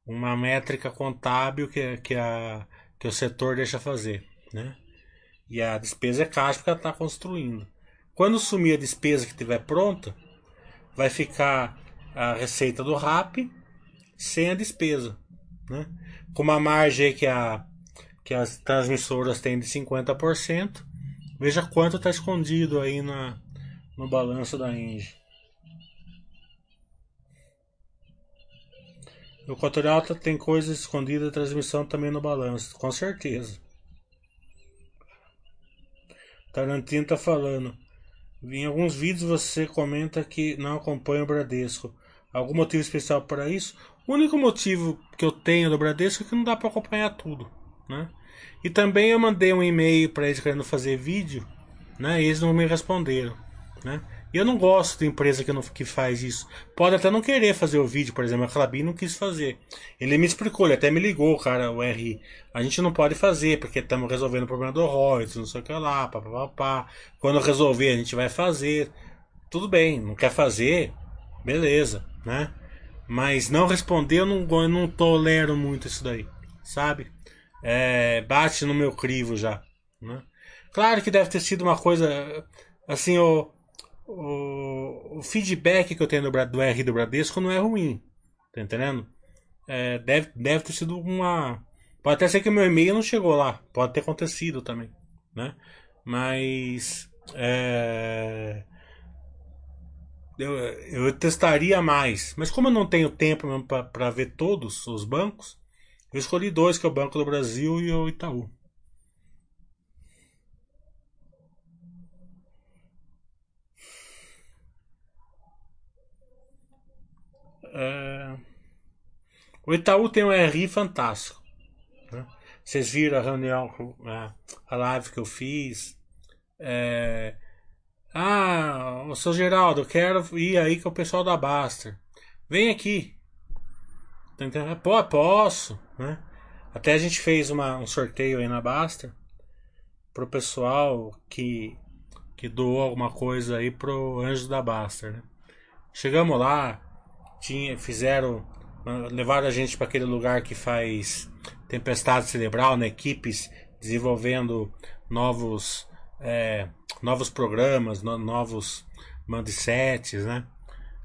uma métrica contábil que, que, a, que o setor deixa fazer. Né? E a despesa é caixa porque ela está construindo. Quando sumir a despesa que estiver pronta, vai ficar a receita do RAP sem a despesa. Né? Com uma margem que a, que as transmissoras têm de 50%. Veja quanto está escondido aí na, no balanço da Engie. O Equatorial tem coisas escondidas da transmissão também no balanço, com certeza. Tarantino tá falando. Em alguns vídeos você comenta que não acompanha o Bradesco. Algum motivo especial para isso? O único motivo que eu tenho do Bradesco é que não dá para acompanhar tudo, né? E também eu mandei um e-mail para eles querendo fazer vídeo, né? E eles não me responderam, né? Eu não gosto de empresa que, não, que faz isso. Pode até não querer fazer o vídeo, por exemplo, a Clabin não quis fazer. Ele me explicou, ele até me ligou, cara, o RI. A gente não pode fazer, porque estamos resolvendo o problema do royalties, não sei o que lá, papapá. Quando resolver, a gente vai fazer. Tudo bem, não quer fazer, beleza, né? Mas não responder, eu não, eu não tolero muito isso daí, sabe? É, bate no meu crivo já, né? Claro que deve ter sido uma coisa, assim, o o, o feedback que eu tenho do, do R do Bradesco não é ruim. Tá entendendo? É, deve, deve ter sido uma. Pode até ser que o meu e-mail não chegou lá. Pode ter acontecido também. Né? Mas. É, eu, eu testaria mais. Mas como eu não tenho tempo para ver todos os bancos, eu escolhi dois, que é o Banco do Brasil e o Itaú. É, O Itaú tem um RI fantástico. né? Vocês viram a reunião, a- a live que eu fiz. É, Ah, o seu Geraldo, eu quero ir aí com o pessoal da Baster. Vem aqui. Tá? Pô, posso, né? Até a gente fez uma, um sorteio aí na Baster pro pessoal que, que doou alguma coisa aí pro Anjo da Baster, né? Chegamos lá, tinha, fizeram, levaram a gente para aquele lugar que faz tempestade cerebral, né? Equipes desenvolvendo novos, é, novos programas, no- novos mandsets, né?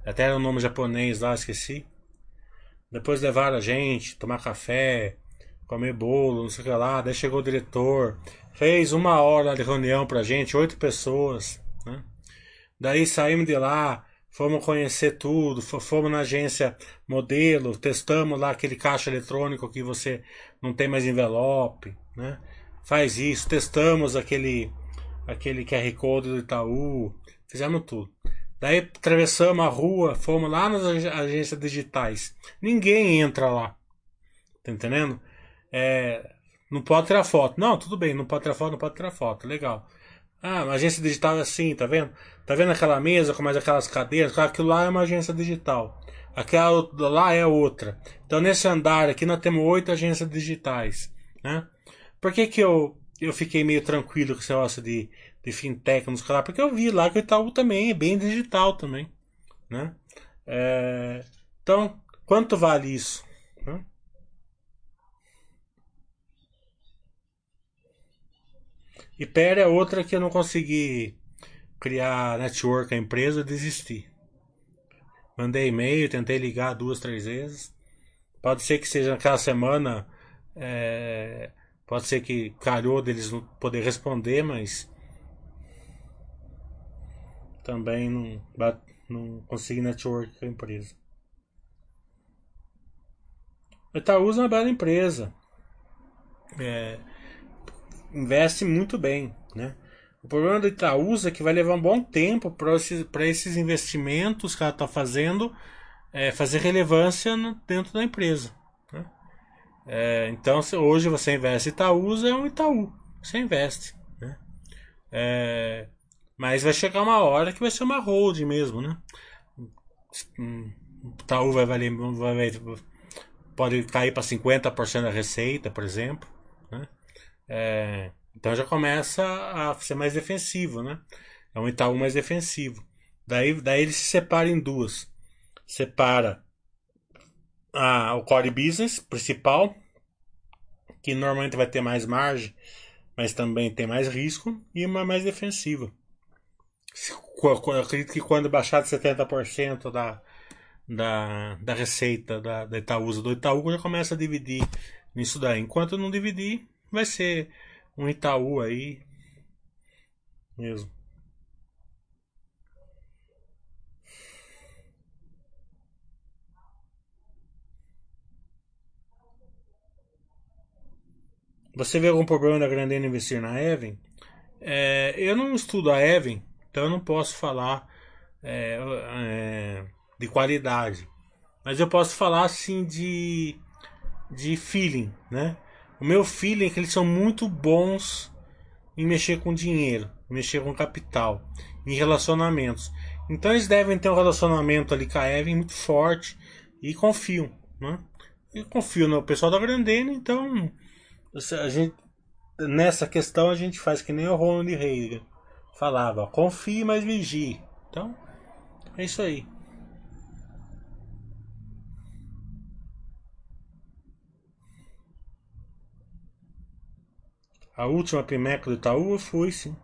Até era um nome japonês lá, esqueci. Depois levaram a gente tomar café, comer bolo, não sei o que lá. Daí chegou o diretor, fez uma hora de reunião pra gente, oito pessoas, né? Daí saímos de lá, fomos conhecer tudo, fo- fomos na agência modelo, testamos lá aquele caixa eletrônico que você não tem mais envelope, né? Faz isso, testamos aquele aquele QR Code do Itaú, fizemos tudo. Daí atravessamos a rua, fomos lá nas ag- agências digitais. Ninguém entra lá. Tá entendendo? É, não pode tirar foto. Não, tudo bem, não pode tirar foto, não pode tirar foto. Legal. Ah, uma agência digital é assim, tá vendo? Tá vendo aquela mesa com mais aquelas cadeiras? Aquilo lá é uma agência digital. Aquela lá é outra. Então nesse andar aqui nós temos oito agências digitais. Né? Por que, que eu, eu fiquei meio tranquilo com esse negócio de, de fintech, que lá? Porque eu vi lá que o Itaú também é bem digital também. Né? É, então, quanto vale isso? Né? E Pera é outra que eu não consegui criar network a empresa, desisti. Mandei e-mail, tentei ligar duas, três vezes. Pode ser que seja naquela semana, é, pode ser que calhou deles não poder responder, mas também não, não consegui network com a empresa. A Itaúsa é uma bela empresa. É, investe muito bem, né? O problema do Itaúsa é que vai levar um bom tempo para esses, esses investimentos que ela está fazendo é, fazer relevância no- dentro da empresa. né? É, então, se hoje você investe Itaúsa, é um Itaú. Você investe. né? É, mas vai chegar uma hora que vai ser uma holding mesmo, né? O Itaú vai valer, vai, vai- pode cair para 50% da receita, por exemplo. É, então já começa a ser mais defensivo, né? É um Itaú mais defensivo. Daí, daí ele se separa em duas. Separa a, o core business principal, que normalmente vai ter mais margem, mas também tem mais risco, e uma mais defensiva. Eu acredito que quando baixar de 70% da, da, da receita da, da Itaúsa do Itaú, já começa a dividir nisso daí. Enquanto não dividir, vai ser um Itaú aí mesmo. Você vê algum problema da Grandena investir na Even? É, eu não estudo a Even, então eu não posso falar é, é, de qualidade. Mas eu posso falar assim de, de feeling, né? O meu feeling é que eles são muito bons em mexer com dinheiro, mexer com capital, em relacionamentos. Então eles devem ter um relacionamento ali com a Evan muito forte e confiam, né? E confio no pessoal da Grandena, então a gente nessa questão a gente faz que nem o Ronald Reagan falava, confie, mas vigie. Então, é isso aí. A última Pimeco do Itaú fui, sim.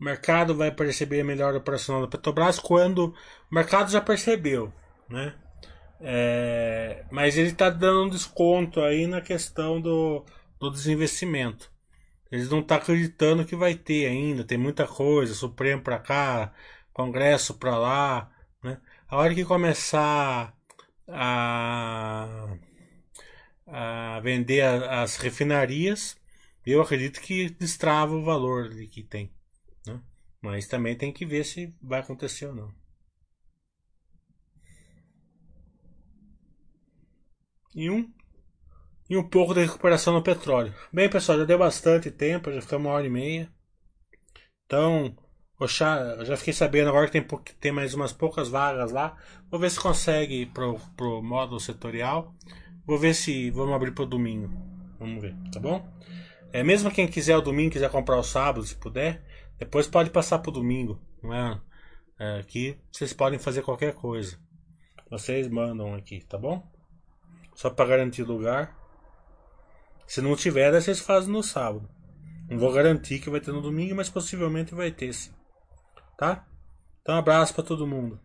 O mercado vai perceber a melhora operacional da Petrobras quando o mercado já percebeu, né? É, mas ele está dando um desconto aí na questão do, do desinvestimento. Eles não estão tá acreditando que vai ter ainda. Tem muita coisa, Supremo para cá, Congresso para lá. Né? A hora que começar a, a vender as refinarias, eu acredito que destrava o valor que tem. Né? Mas também tem que ver se vai acontecer ou não. e um e um pouco de recuperação no petróleo. Bem, pessoal, já deu bastante tempo, já ficamos uma hora e meia. Então, já, já fiquei sabendo agora que tem, tem mais umas poucas vagas lá. Vou ver se consegue pro, pro módulo setorial. Vou ver se vamos abrir pro domingo. Vamos ver, tá bom? É, mesmo quem quiser o domingo, quiser comprar o sábado, se puder, depois pode passar pro domingo. Não é? é aqui vocês podem fazer qualquer coisa. Vocês mandam aqui, tá bom? Só para garantir lugar. Se não tiver, vocês fazem no sábado. Não vou garantir que vai ter no domingo, mas possivelmente vai ter sim. Tá? Então, um abraço para todo mundo.